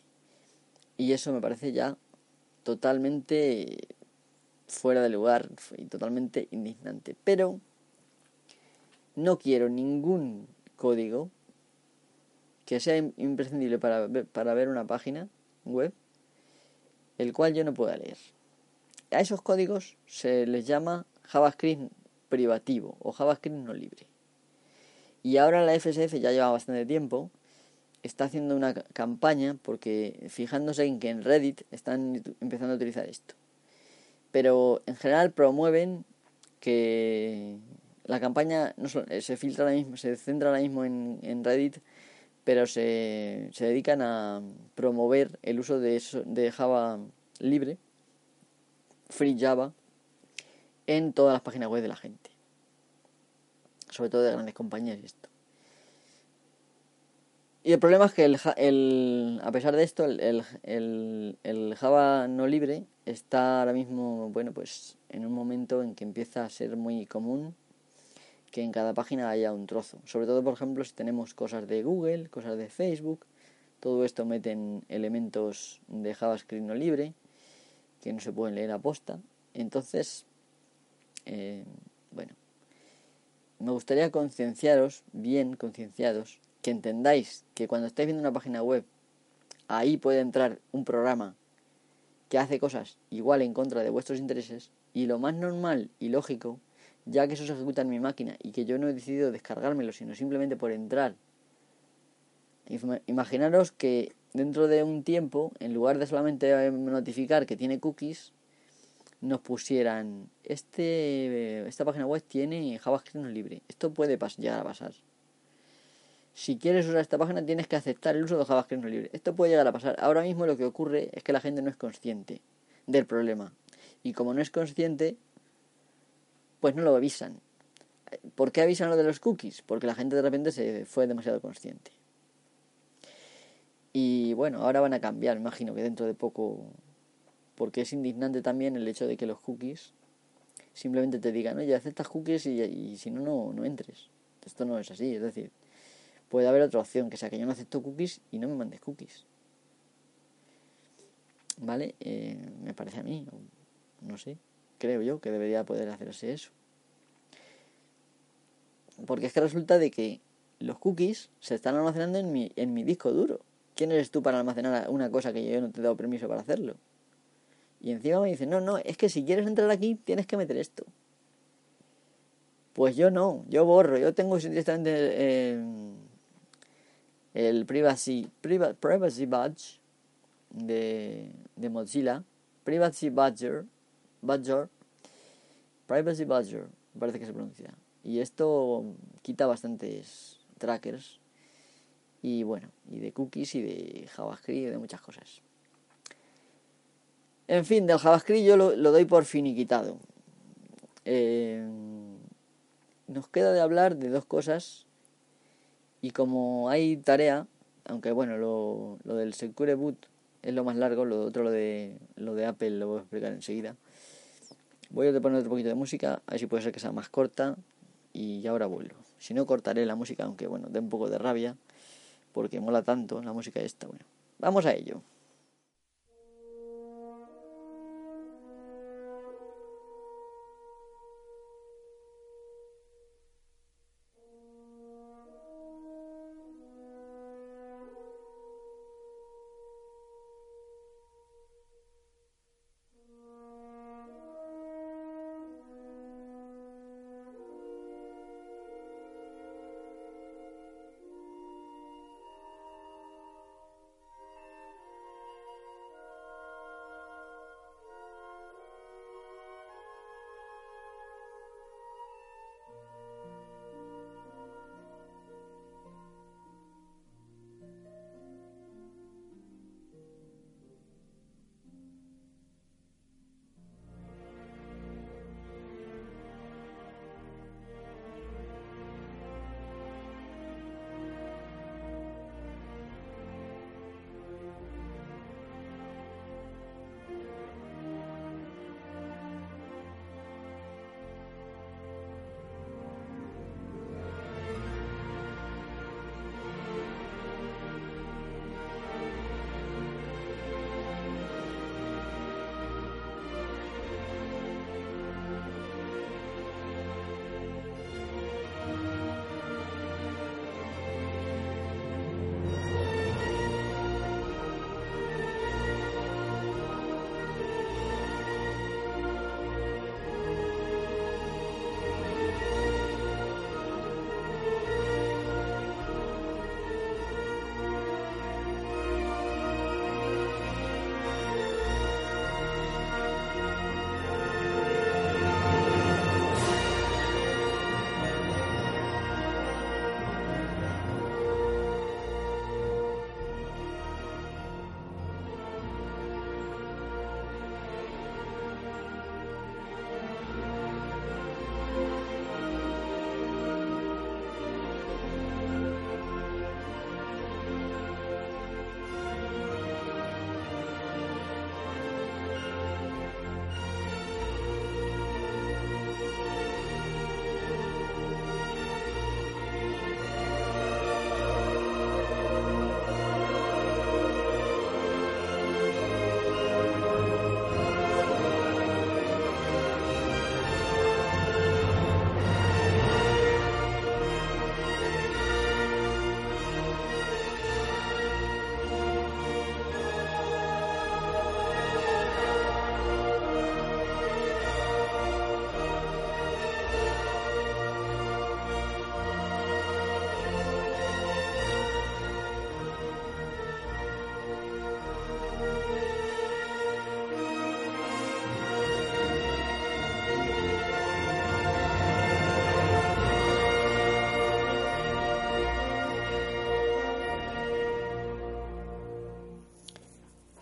Speaker 1: Y eso me parece ya totalmente fuera de lugar y totalmente indignante. Pero no quiero ningún código que sea imprescindible para ver, para ver una página web, el cual yo no pueda leer. A esos códigos se les llama JavaScript privativo o JavaScript no libre. Y ahora la FSF ya lleva bastante tiempo, está haciendo una campaña porque fijándose en que en Reddit están empezando a utilizar esto. Pero en general promueven que la campaña eh, se filtra ahora mismo, se centra ahora mismo en, Reddit, pero se, dedican a promover el uso de, de Java libre, Free Java, en todas las páginas web de la gente. Sobre todo de grandes compañías y esto. Y el problema es que el, el a pesar de esto, el, el, Java no libre está ahora mismo, bueno, pues en un momento en que empieza a ser muy común que en cada página haya un trozo. Sobre todo, por ejemplo, si tenemos cosas de Google, cosas de Facebook, todo esto meten elementos de JavaScript no libre que no se pueden leer a posta. Entonces, eh, bueno, me gustaría concienciaros, bien concienciados, que entendáis que cuando estáis viendo una página web, ahí puede entrar un programa que hace cosas igual en contra de vuestros intereses y lo más normal y lógico, ya que eso se ejecuta en mi máquina y que yo no he decidido descargármelo, sino simplemente por entrar. Imaginaros que dentro de un tiempo, en lugar de solamente notificar que tiene cookies, nos pusieran este esta página web tiene JavaScript no libre. Esto puede llegar a pasar si quieres usar esta página tienes que aceptar el uso de JavaScript no libre. Esto puede llegar a pasar. Ahora mismo lo que ocurre es que la gente no es consciente del problema. Y como no es consciente, pues no lo avisan. ¿Por qué avisan lo de los cookies? Porque la gente de repente se fue demasiado consciente. Y bueno, ahora van a cambiar, imagino que dentro de poco, porque es indignante también el hecho de que los cookies simplemente te digan, oye, aceptas cookies y, si no, no, no entres. Esto no es así, es decir, puede haber otra opción, que sea que yo no acepto cookies y no me mandes cookies. ¿Vale? Eh, me parece a mí, no sé, creo yo que debería poder hacerse eso. Porque es que resulta de que los cookies se están almacenando en mi, en mi disco duro. ¿Quién eres tú para almacenar una cosa que yo no te he dado permiso para hacerlo? Y encima me dicen, no, no, es que si quieres entrar aquí tienes que meter esto. Pues yo no, yo borro, yo tengo directamente eh, el Privacy, privacy Badge de, de Mozilla, Privacy Badger, Badger, Privacy Badger, parece que se pronuncia. Y esto quita bastantes trackers y bueno, y de cookies y de JavaScript y de muchas cosas. En fin, del JavaScript yo lo, doy por finiquitado. Eh, nos queda de hablar de dos cosas y como hay tarea, aunque bueno, lo, lo del Secure Boot es lo más largo, lo otro, lo de, lo de Apple, lo voy a explicar enseguida. Voy a poner otro poquito de música, a ver si puede ser que sea más corta y ahora vuelvo. Si no, cortaré la música, aunque bueno, dé un poco de rabia, porque mola tanto la música esta. Bueno, vamos a ello.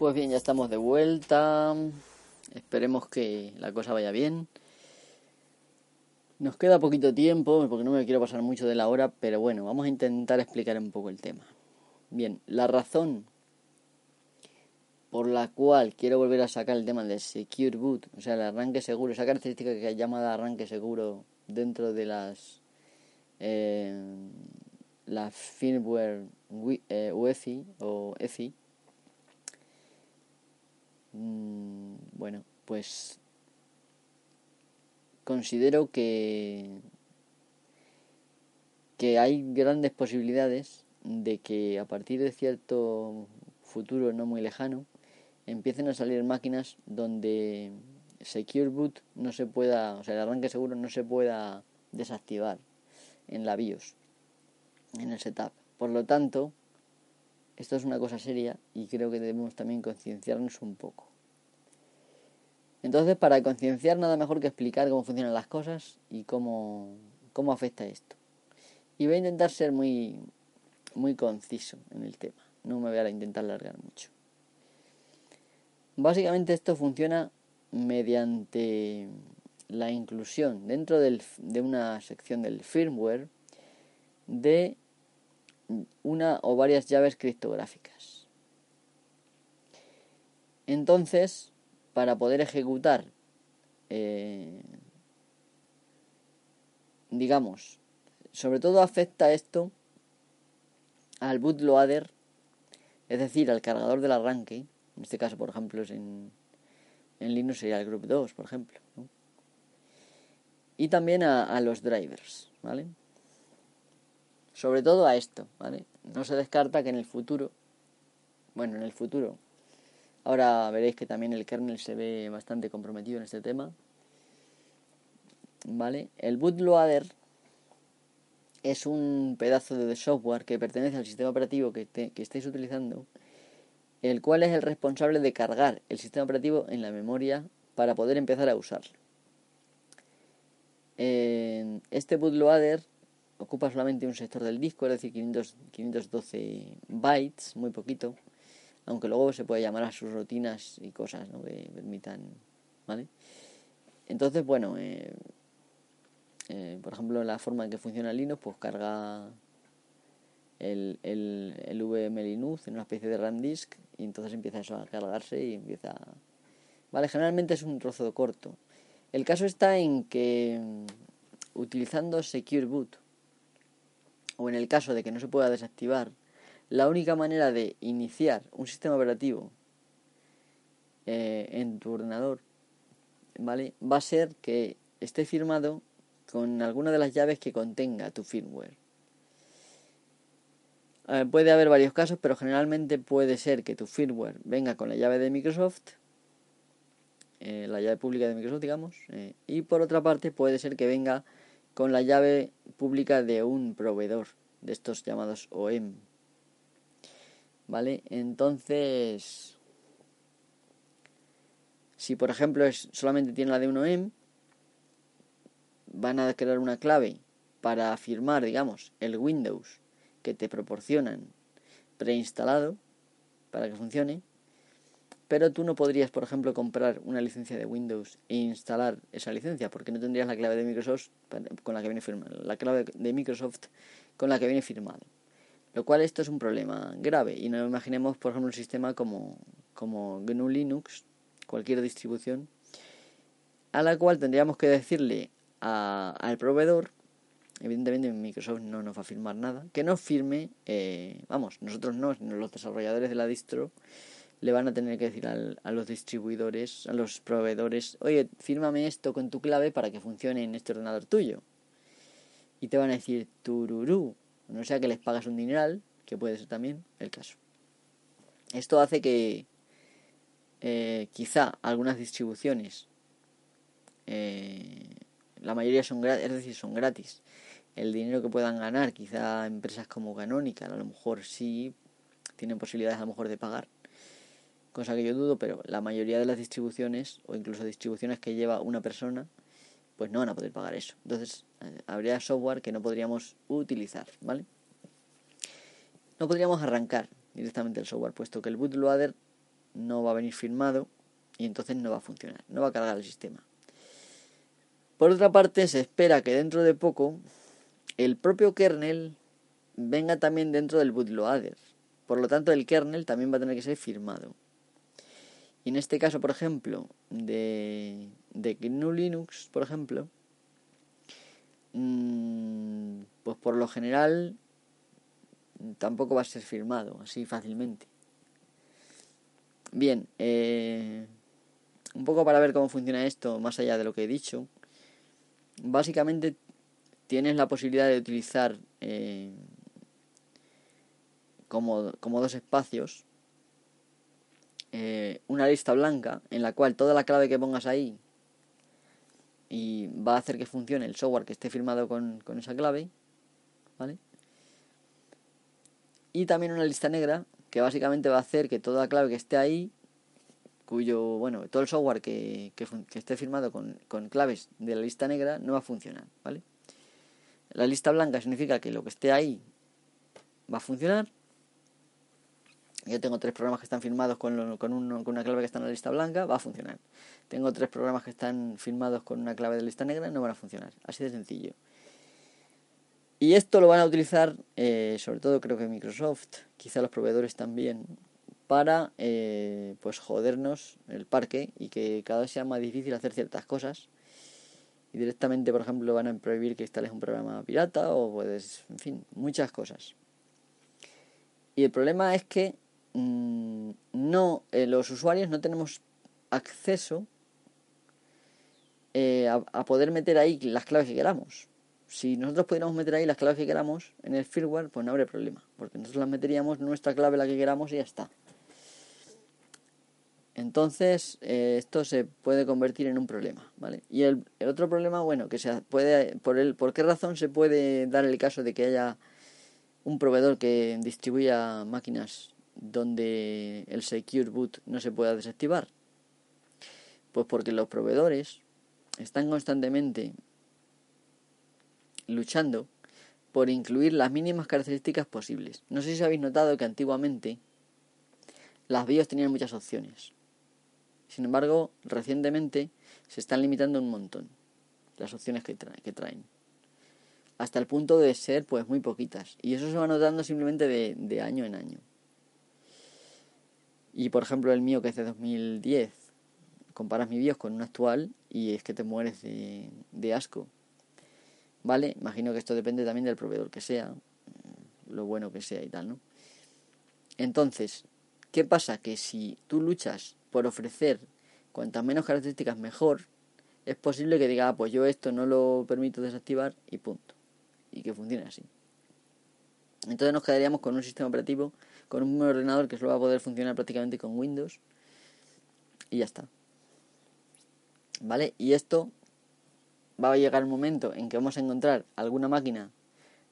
Speaker 1: Pues bien, ya estamos de vuelta. Esperemos que la cosa vaya bien. Nos queda poquito tiempo, porque no me quiero pasar mucho de la hora, pero bueno, vamos a intentar explicar un poco el tema. Bien, la razón por la cual quiero volver a sacar el tema del Secure Boot, o sea, el arranque seguro, esa característica que es llamada arranque seguro dentro de las eh, firmware UEFI eh, o EFI. Mm, bueno, pues considero que que hay grandes posibilidades de que a partir de cierto futuro no muy lejano empiecen a salir máquinas donde Secure Boot no se pueda, o sea, el arranque seguro no se pueda desactivar en la BIOS, en el setup. Por lo tanto, esto es una cosa seria y creo que debemos también concienciarnos un poco. Entonces, para concienciar nada mejor que explicar cómo funcionan las cosas y cómo, cómo afecta esto. Y voy a intentar ser muy, muy conciso en el tema. No me voy a intentar largar mucho. Básicamente esto funciona mediante la inclusión dentro del, de una sección del firmware de una o varias llaves criptográficas. Entonces, para poder ejecutar, eh, digamos, sobre todo afecta esto al bootloader, es decir, al cargador del arranque, en este caso, por ejemplo, es en, en Linux sería el Group 2, por ejemplo. Y también a, a, los drivers, ¿vale? Sobre todo a esto, ¿vale? No se descarta que en el futuro, bueno, en el futuro, ahora veréis que también el kernel se ve bastante comprometido en este tema, ¿vale? El bootloader es un pedazo de software que pertenece al sistema operativo que, que estéis utilizando el cual es el responsable de cargar el sistema operativo en la memoria para poder empezar a usarlo. este bootloader ocupa solamente un sector del disco, es decir, 512 bytes, muy poquito, aunque luego se puede llamar a sus rutinas y cosas que permitan, ¿vale? Entonces, bueno, eh, eh, por ejemplo, la forma en que funciona Linux, pues carga el, el, el VM Linux en una especie de RAM disk y entonces empieza eso a cargarse y empieza... Vale, generalmente es un trozo corto. El caso está en que mm, utilizando Secure Boot o en el caso de que no se pueda desactivar, la única manera de iniciar un sistema operativo eh, en tu ordenador, ¿vale? Va a ser que esté firmado con alguna de las llaves que contenga tu firmware. Eh, puede haber varios casos, pero generalmente puede ser que tu firmware venga con la llave de Microsoft, eh, la llave pública de Microsoft, digamos, y por otra parte puede ser que venga con la llave pública de un proveedor de estos llamados OEM. ¿Vale? Entonces, si por ejemplo es, solamente tiene la de un OEM, van a crear una clave para firmar, digamos, el Windows que te proporcionan preinstalado para que funcione, pero tú no podrías, por ejemplo, comprar una licencia de Windows e instalar esa licencia, porque no tendrías la clave de Microsoft con la que viene firmada, la clave de Microsoft con la que viene firmado. Lo cual esto es un problema grave y no imaginemos, por ejemplo, un sistema como, como GNU Linux, cualquier distribución, a la cual tendríamos que decirle al proveedor Evidentemente Microsoft no nos va a firmar nada. Que no firme, eh, vamos, nosotros no, los desarrolladores de la distro le van a tener que decir a los distribuidores, a los proveedores, oye, fírmame esto con tu clave para que funcione en este ordenador tuyo. Y te van a decir tururú, no sea que les pagas un dineral, que puede ser también el caso. Esto hace que eh, quizá algunas distribuciones, eh, la mayoría son gratis, es decir, son gratis, el dinero que puedan ganar, quizá empresas como Canonical, a lo mejor sí tienen posibilidades a lo mejor de pagar, cosa que yo dudo, pero la mayoría de las distribuciones o incluso distribuciones que lleva una persona, pues no van a poder pagar eso. Entonces, eh, habría software que no podríamos utilizar, ¿vale? No podríamos arrancar directamente el software, puesto que el bootloader no va a venir firmado y entonces no va a funcionar, no va a cargar el sistema. Por otra parte, se espera que dentro de poco el propio kernel venga también dentro del bootloader. Por lo tanto, el kernel también va a tener que ser firmado. Y en este caso, por ejemplo, de, de GNU Linux, por ejemplo, mm, pues por lo general tampoco va a ser firmado así fácilmente. Bien, eh, un poco para ver cómo funciona esto, más allá de lo que he dicho. Básicamente tienes la posibilidad de utilizar eh, como, como, dos espacios eh, una lista blanca en la cual toda la clave que pongas ahí y va a hacer que funcione el software que esté firmado con, con esa clave, ¿vale? Y también una lista negra que básicamente va a hacer que toda la clave que esté ahí, cuyo, bueno, todo el software que, que, esté firmado con, con, claves de la lista negra no va a funcionar, ¿vale? La lista blanca significa que lo que esté ahí va a funcionar. Yo tengo tres programas que están firmados con, con, una clave que está en la lista blanca, va a funcionar. Tengo tres programas que están firmados con una clave de lista negra, no van a funcionar. Así de sencillo. Y esto lo van a utilizar, eh, sobre todo creo que Microsoft, quizá los proveedores también, para eh, pues jodernos el parque y que cada vez sea más difícil hacer ciertas cosas. Y directamente, por ejemplo, van a prohibir que instales un programa pirata o puedes, en fin, muchas cosas. Y el problema es que no, eh, los usuarios no tenemos acceso a poder meter ahí las claves que queramos si nosotros pudiéramos meter ahí las claves que queramos en el firmware, pues no habría problema, porque nosotros las meteríamos nuestra clave la que queramos y ya está. Entonces, eh, esto se puede convertir en un problema, ¿vale? Y el, otro problema, bueno, que se puede, por, el, ¿por qué razón se puede dar el caso de que haya un proveedor que distribuya máquinas donde el Secure Boot no se pueda desactivar? Pues porque los proveedores están constantemente luchando por incluir las mínimas características posibles. No sé si habéis notado que antiguamente las BIOS tenían muchas opciones. Sin embargo, recientemente se están limitando un montón las opciones que, que traen. Hasta el punto de ser pues muy poquitas. Y eso se va notando simplemente de año en año. Y por ejemplo el mío que es de 2010, comparas mi BIOS con un actual y es que te mueres de, asco. ¿Vale? Imagino que esto depende también del proveedor que sea, mm, lo bueno que sea y tal, ¿no? Entonces, ¿qué pasa? Que si tú luchas por ofrecer cuantas menos características mejor, es posible que diga, ah, pues yo esto no lo permito desactivar y punto. Y que funcione así. Entonces nos quedaríamos con un sistema operativo, con un ordenador que solo va a poder funcionar prácticamente con Windows. Y ya está. ¿Vale? Y esto va a llegar el momento en que vamos a encontrar alguna máquina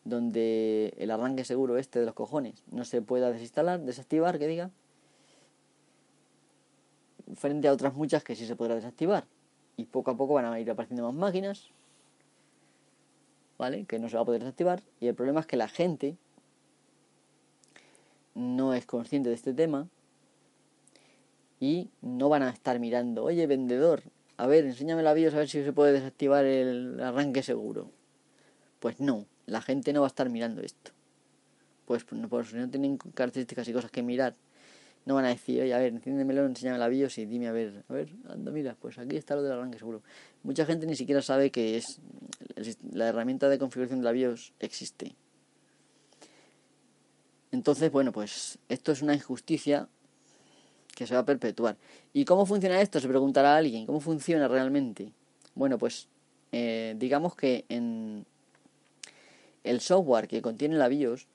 Speaker 1: donde el arranque seguro este de los cojones no se pueda desinstalar, desactivar, que diga, frente a otras muchas que sí se podrá desactivar. Y poco a poco van a ir apareciendo más máquinas, ¿vale? Que no se va a poder desactivar. Y el problema es que la gente no es consciente de este tema y no van a estar mirando, oye, vendedor, a ver, enséñame la BIOS a ver si se puede desactivar el arranque seguro. Pues no, la gente no va a estar mirando esto. Pues, pues no, tienen características y cosas que mirar, no van a decir, oye, a ver, enciéndemelo, enséñame la BIOS y dime, a ver, a ver, anda, mira, pues aquí está lo del arranque seguro. Mucha gente ni siquiera sabe que es la herramienta de configuración de la BIOS existe. Entonces, bueno, pues esto es una injusticia que se va a perpetuar. ¿Y cómo funciona esto? Se preguntará alguien. ¿Cómo funciona realmente? Bueno, pues eh, digamos que en el software que contiene la BIOS,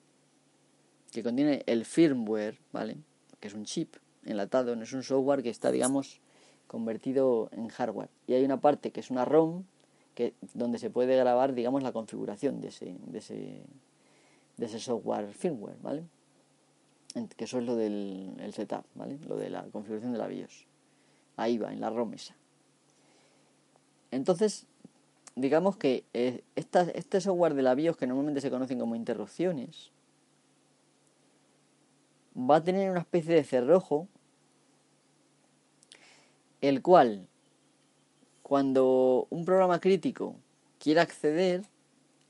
Speaker 1: que contiene el firmware, ¿vale? Que es un chip enlatado, no es un software que está, digamos, convertido en hardware. Y hay una parte que es una ROM, que, donde se puede grabar, digamos, la configuración de ese, de ese, de ese software firmware, ¿vale? que eso es lo del el setup, ¿vale? Lo de la configuración de la BIOS. Ahí va, en la ROM esa. Entonces, digamos que eh, este software de la BIOS, que normalmente se conocen como interrupciones, va a tener una especie de cerrojo el cual, cuando un programa crítico quiera acceder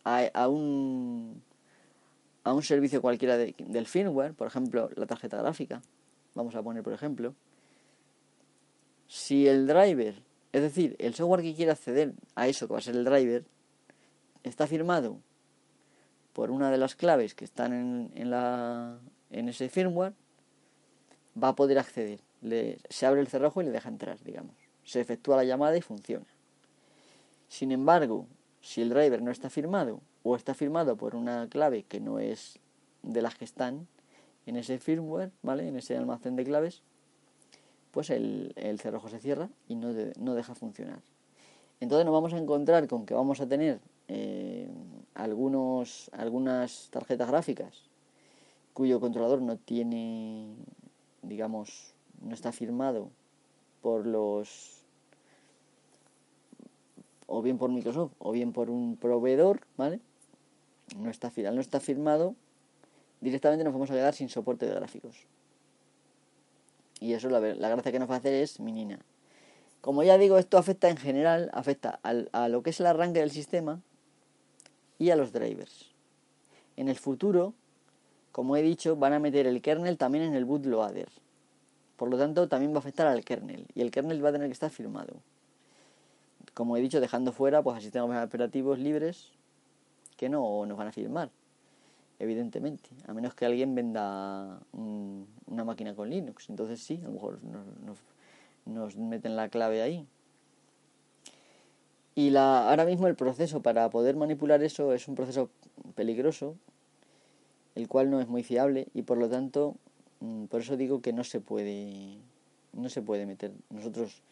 Speaker 1: a, un, a un servicio cualquiera del firmware, por ejemplo, la tarjeta gráfica, vamos a poner por ejemplo, si el driver, es decir, el software que quiere acceder a eso que va a ser el driver, está firmado por una de las claves que están en, en, ese firmware, va a poder acceder. Se abre el cerrojo y le deja entrar, digamos. Se efectúa la llamada y funciona. Sin embargo, si el driver no está firmado o está firmado por una clave que no es de las que están en ese firmware, ¿vale? En ese almacén de claves, pues el, cerrojo se cierra y no, no, deja funcionar. Entonces nos vamos a encontrar con que vamos a tener eh, algunos, algunas tarjetas gráficas cuyo controlador no tiene, digamos, no está firmado por los o bien por Microsoft o bien por un proveedor, ¿vale? No está, no está firmado, directamente nos vamos a quedar sin soporte de gráficos. Y eso la, la gracia que nos va a hacer es minina. Como ya digo, esto afecta en general, afecta a lo que es el arranque del sistema y a los drivers. En el futuro, como he dicho, van a meter el kernel también en el bootloader. Por lo tanto, también va a afectar al kernel y el kernel va a tener que estar firmado como he dicho, dejando fuera pues, sistemas operativos libres que no nos van a firmar, evidentemente, a menos que alguien venda una máquina con Linux. Entonces sí, a lo mejor nos, nos, meten la clave ahí. Y la, ahora mismo el proceso para poder manipular eso es un proceso peligroso, el cual no es muy fiable y por lo tanto, mm, por eso digo que no se puede, no se puede meter nosotros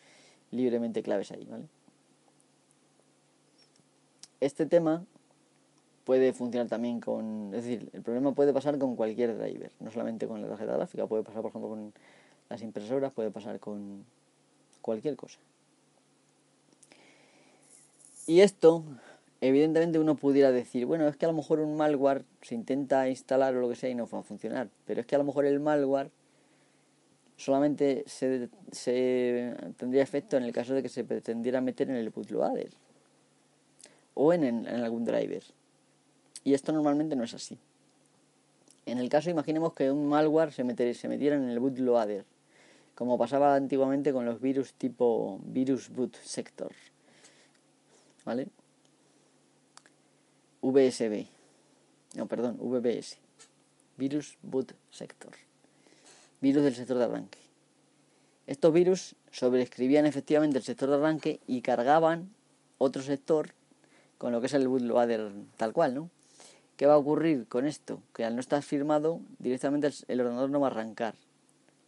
Speaker 1: libremente claves ahí, ¿vale? este tema puede funcionar también con... Es decir, el problema puede pasar con cualquier driver, no solamente con la tarjeta gráfica, puede pasar por ejemplo con las impresoras, puede pasar con cualquier cosa. Y esto, evidentemente uno pudiera decir, bueno, es que a lo mejor un malware se intenta instalar o lo que sea y no va a funcionar, pero es que a lo mejor el malware solamente se, se tendría efecto en el caso de que se pretendiera meter en el bootloader o en, algún driver. Y esto normalmente no es así. En el caso, imaginemos que un malware se, se metiera en el bootloader, como pasaba antiguamente con los virus tipo virus boot sector. ¿Vale? VSB. No, perdón, VBS. Virus boot sector. Virus del sector de arranque. Estos virus sobreescribían efectivamente el sector de arranque y cargaban otro sector con lo que es el bootloader tal cual, ¿no? ¿Qué va a ocurrir con esto? Que al no estar firmado, directamente el, ordenador no va a arrancar.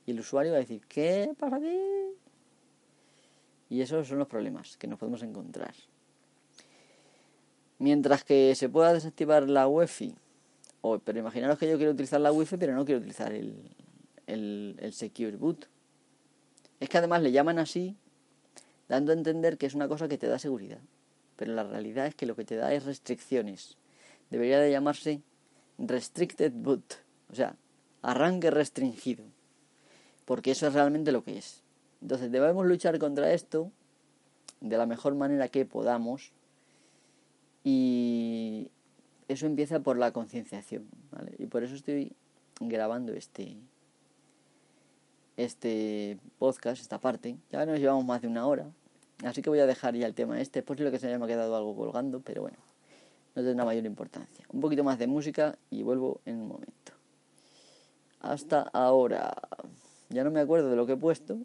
Speaker 1: Y el usuario va a decir, ¿qué pasa aquí? Y esos son los problemas que nos podemos encontrar. Mientras que se pueda desactivar la Wi-Fi, o, pero imaginaros que yo quiero utilizar la Wi-Fi, pero no quiero utilizar el, el, el Secure Boot. Es que además le llaman así, dando a entender que es una cosa que te da seguridad pero la realidad es que lo que te da es restricciones. Debería de llamarse Restricted Boot, o sea, arranque restringido, porque eso es realmente lo que es. Entonces debemos luchar contra esto de la mejor manera que podamos y eso empieza por la concienciación. Y por eso estoy grabando este este podcast, esta parte. Ya nos llevamos más de una hora, Así que voy a dejar ya el tema este. Es posible que se haya quedado algo colgando, pero bueno, no tendrá mayor importancia. Un poquito más de música y vuelvo en un momento. Hasta ahora. Ya no me acuerdo de lo que he puesto.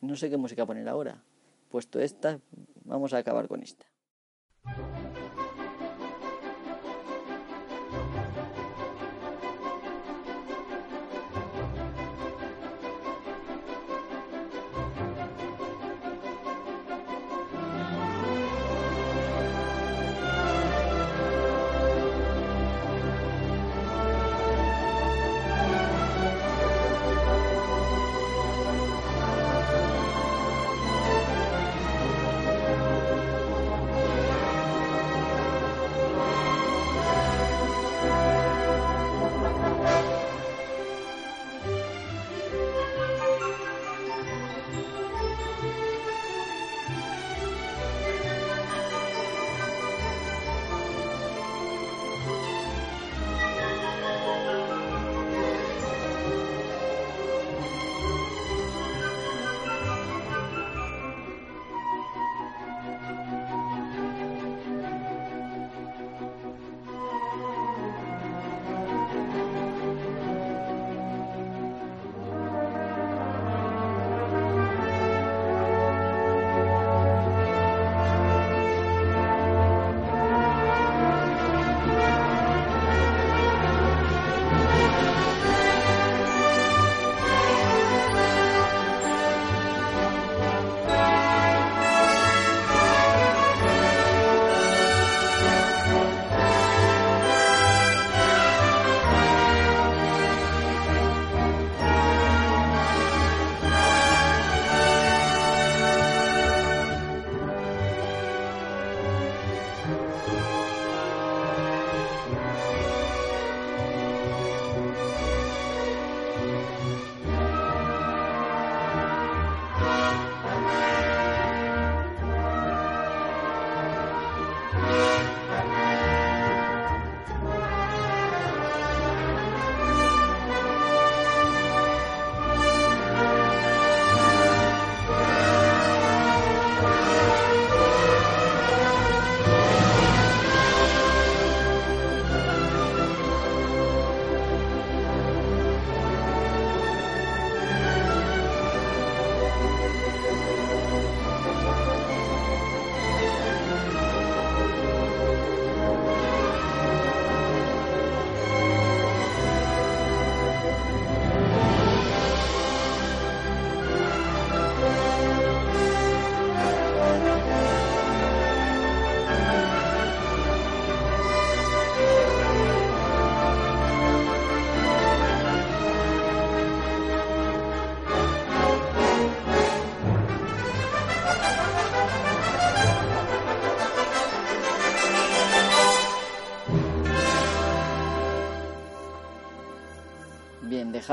Speaker 1: No sé qué música poner ahora. Puesto esta, vamos a acabar con esta.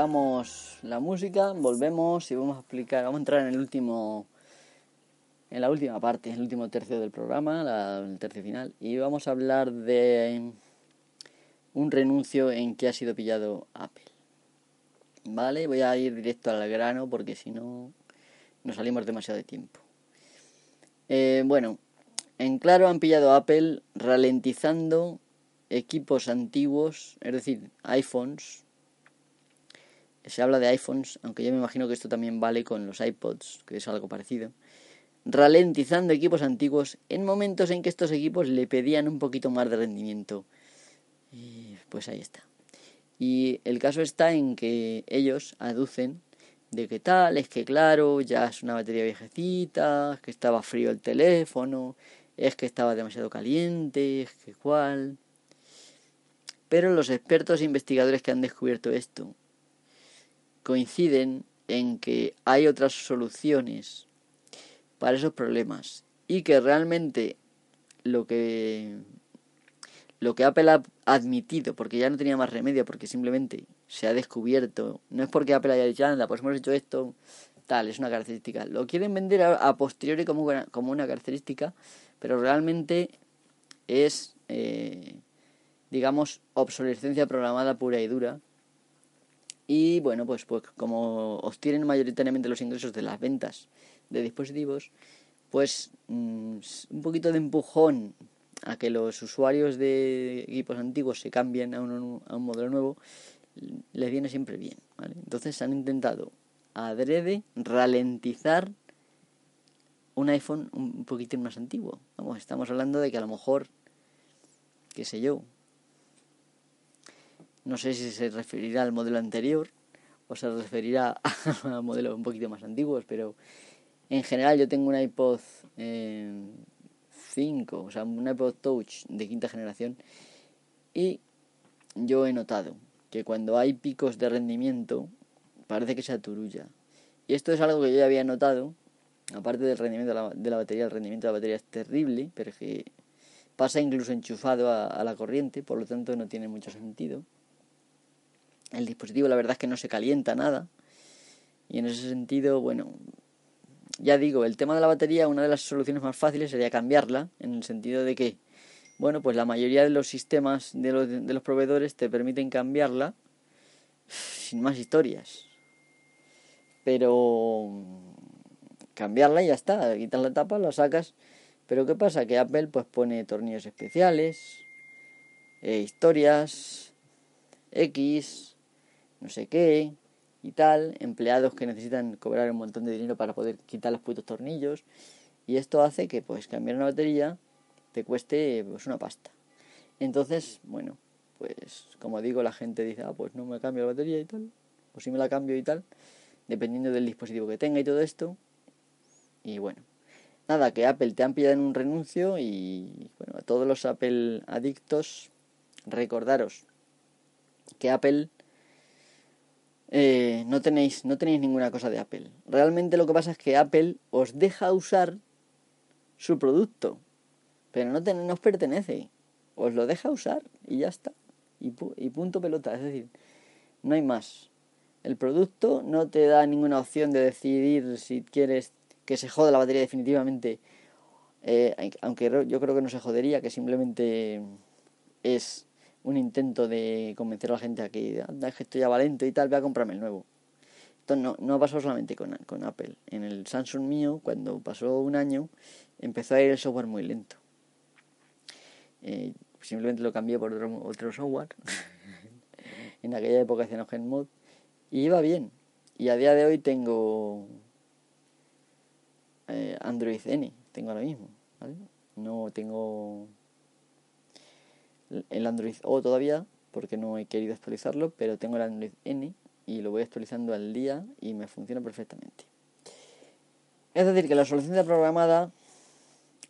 Speaker 1: La música, volvemos y vamos a explicar, vamos a entrar en el último, en la última parte, en el último tercio del programa, el tercio final, y vamos a hablar de un renuncio en que ha sido pillado Apple. Vale, voy a ir directo al grano porque si no nos salimos demasiado de tiempo. Eh, bueno, en claro han pillado Apple ralentizando equipos antiguos, es decir, iPhones. Se habla de iPhones, aunque yo me imagino que esto también vale con los iPods, que es algo parecido. Ralentizando equipos antiguos en momentos en que estos equipos le pedían un poquito más de rendimiento. Y pues ahí está. Y el caso está en que ellos aducen de que tal, es que claro, ya es una batería viejecita, es que estaba frío el teléfono, es que estaba demasiado caliente, es que cual. Pero los expertos e investigadores que han descubierto esto coinciden en que hay otras soluciones para esos problemas y que realmente lo que lo que Apple ha admitido, porque ya no tenía más remedio, porque simplemente se ha descubierto, no es porque Apple haya dicho, anda, pues hemos hecho esto, tal, es una característica. Lo quieren vender a, posteriori como una, como una característica, pero realmente es, eh, digamos, obsolescencia programada pura y dura. Y bueno, pues, pues como obtienen mayoritariamente los ingresos de las ventas de dispositivos, pues mm, un poquito de empujón a que los usuarios de equipos antiguos se cambien a un, a un modelo nuevo, les viene siempre bien. ¿vale? Entonces han intentado adrede ralentizar un iPhone un poquito más antiguo. Vamos, estamos hablando de que a lo mejor, qué sé yo, no sé si se referirá al modelo anterior o se referirá [LAUGHS] a modelos un poquito más antiguos, pero en general yo tengo un iPod eh, o sea, un iPod Touch de quinta generación. Y yo he notado que cuando hay picos de rendimiento, parece que se aturulla. Y esto es algo que yo ya había notado, aparte del rendimiento de la, batería, el rendimiento de la batería es terrible, pero es que pasa incluso enchufado a la corriente, por lo tanto no tiene mucho sentido. El dispositivo la verdad es que no se calienta nada. Y en ese sentido, bueno, ya digo, el tema de la batería, una de las soluciones más fáciles sería cambiarla, en el sentido de que, bueno, pues la mayoría de los sistemas de los, de los proveedores te permiten cambiarla sin más historias. Pero cambiarla y ya está, quitas la tapa, la sacas. Pero ¿qué pasa? Que Apple pues pone tornillos especiales, eh, historias, X, no sé qué, y tal, empleados que necesitan cobrar un montón de dinero para poder quitar los putos tornillos y esto hace que pues cambiar una batería te cueste pues una pasta. Entonces, bueno, pues como digo, la gente dice, ah, pues no me cambio la batería y tal, o si me la cambio y tal, dependiendo del dispositivo que tenga y todo esto. Y bueno, nada, que Apple te han pillado en un renuncio y bueno, a todos los Apple adictos, recordaros que Apple eh, no, tenéis, no tenéis ninguna cosa de Apple. Realmente lo que pasa es que Apple os deja usar su producto, pero no, no os pertenece. Os lo deja usar y ya está. Y, y punto pelota. Es decir, no hay más. El producto no te da ninguna opción de decidir si quieres que se joda la batería definitivamente. Eh, aunque yo creo que no se jodería, que simplemente es un intento de convencer a la gente a que, anda, que esto ya va lento y tal, voy a comprarme el nuevo. Esto no, no pasó solamente con, con Apple. En el Samsung mío, cuando pasó un año, empezó a ir el software muy lento. Eh, simplemente lo cambié por otro, otro software. [LAUGHS] en aquella época hacía Mod. Y iba bien. Y a día de hoy tengo eh, Android N. Tengo ahora mismo. No tengo el Android O todavía, porque no he querido actualizarlo, pero tengo el Android N y lo voy actualizando al día y me funciona perfectamente. Es decir, que la solución de programada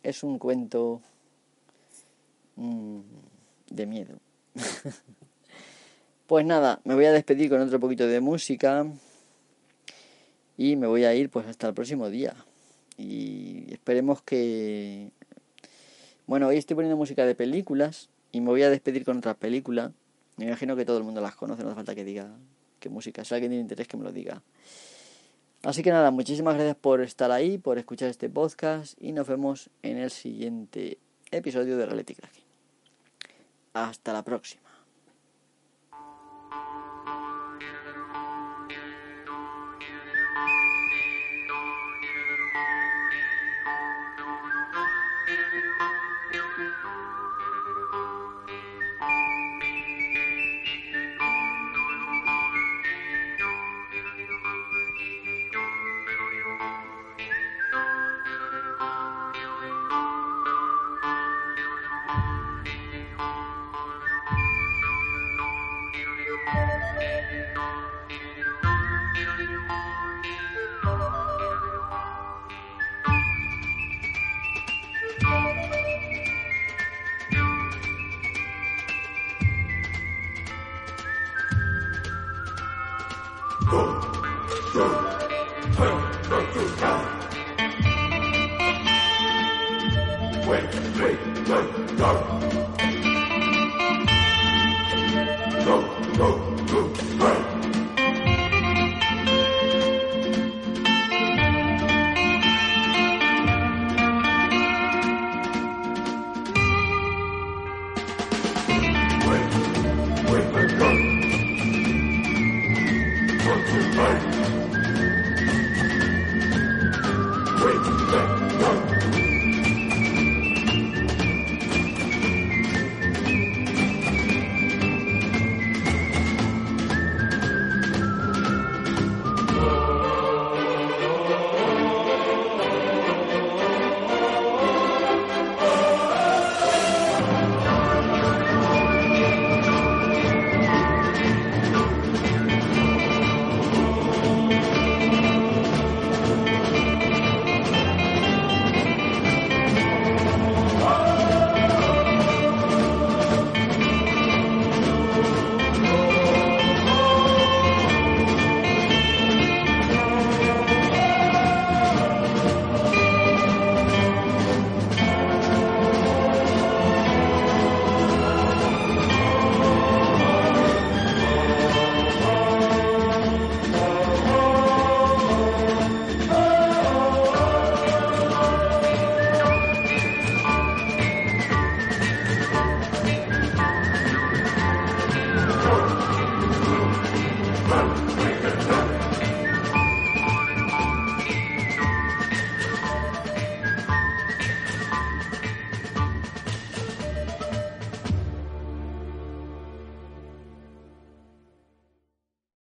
Speaker 1: es un cuento mm, de miedo. [LAUGHS] pues nada, me voy a despedir con otro poquito de música y me voy a ir pues hasta el próximo día. Y esperemos que... Bueno, hoy estoy poniendo música de películas y me voy a despedir con otra película. Me imagino que todo el mundo las conoce, no hace falta que diga qué música. Si alguien tiene interés, que me lo diga. Así que nada, muchísimas gracias por estar ahí, por escuchar este podcast y nos vemos en el siguiente episodio de Reality Cracking. Hasta la próxima.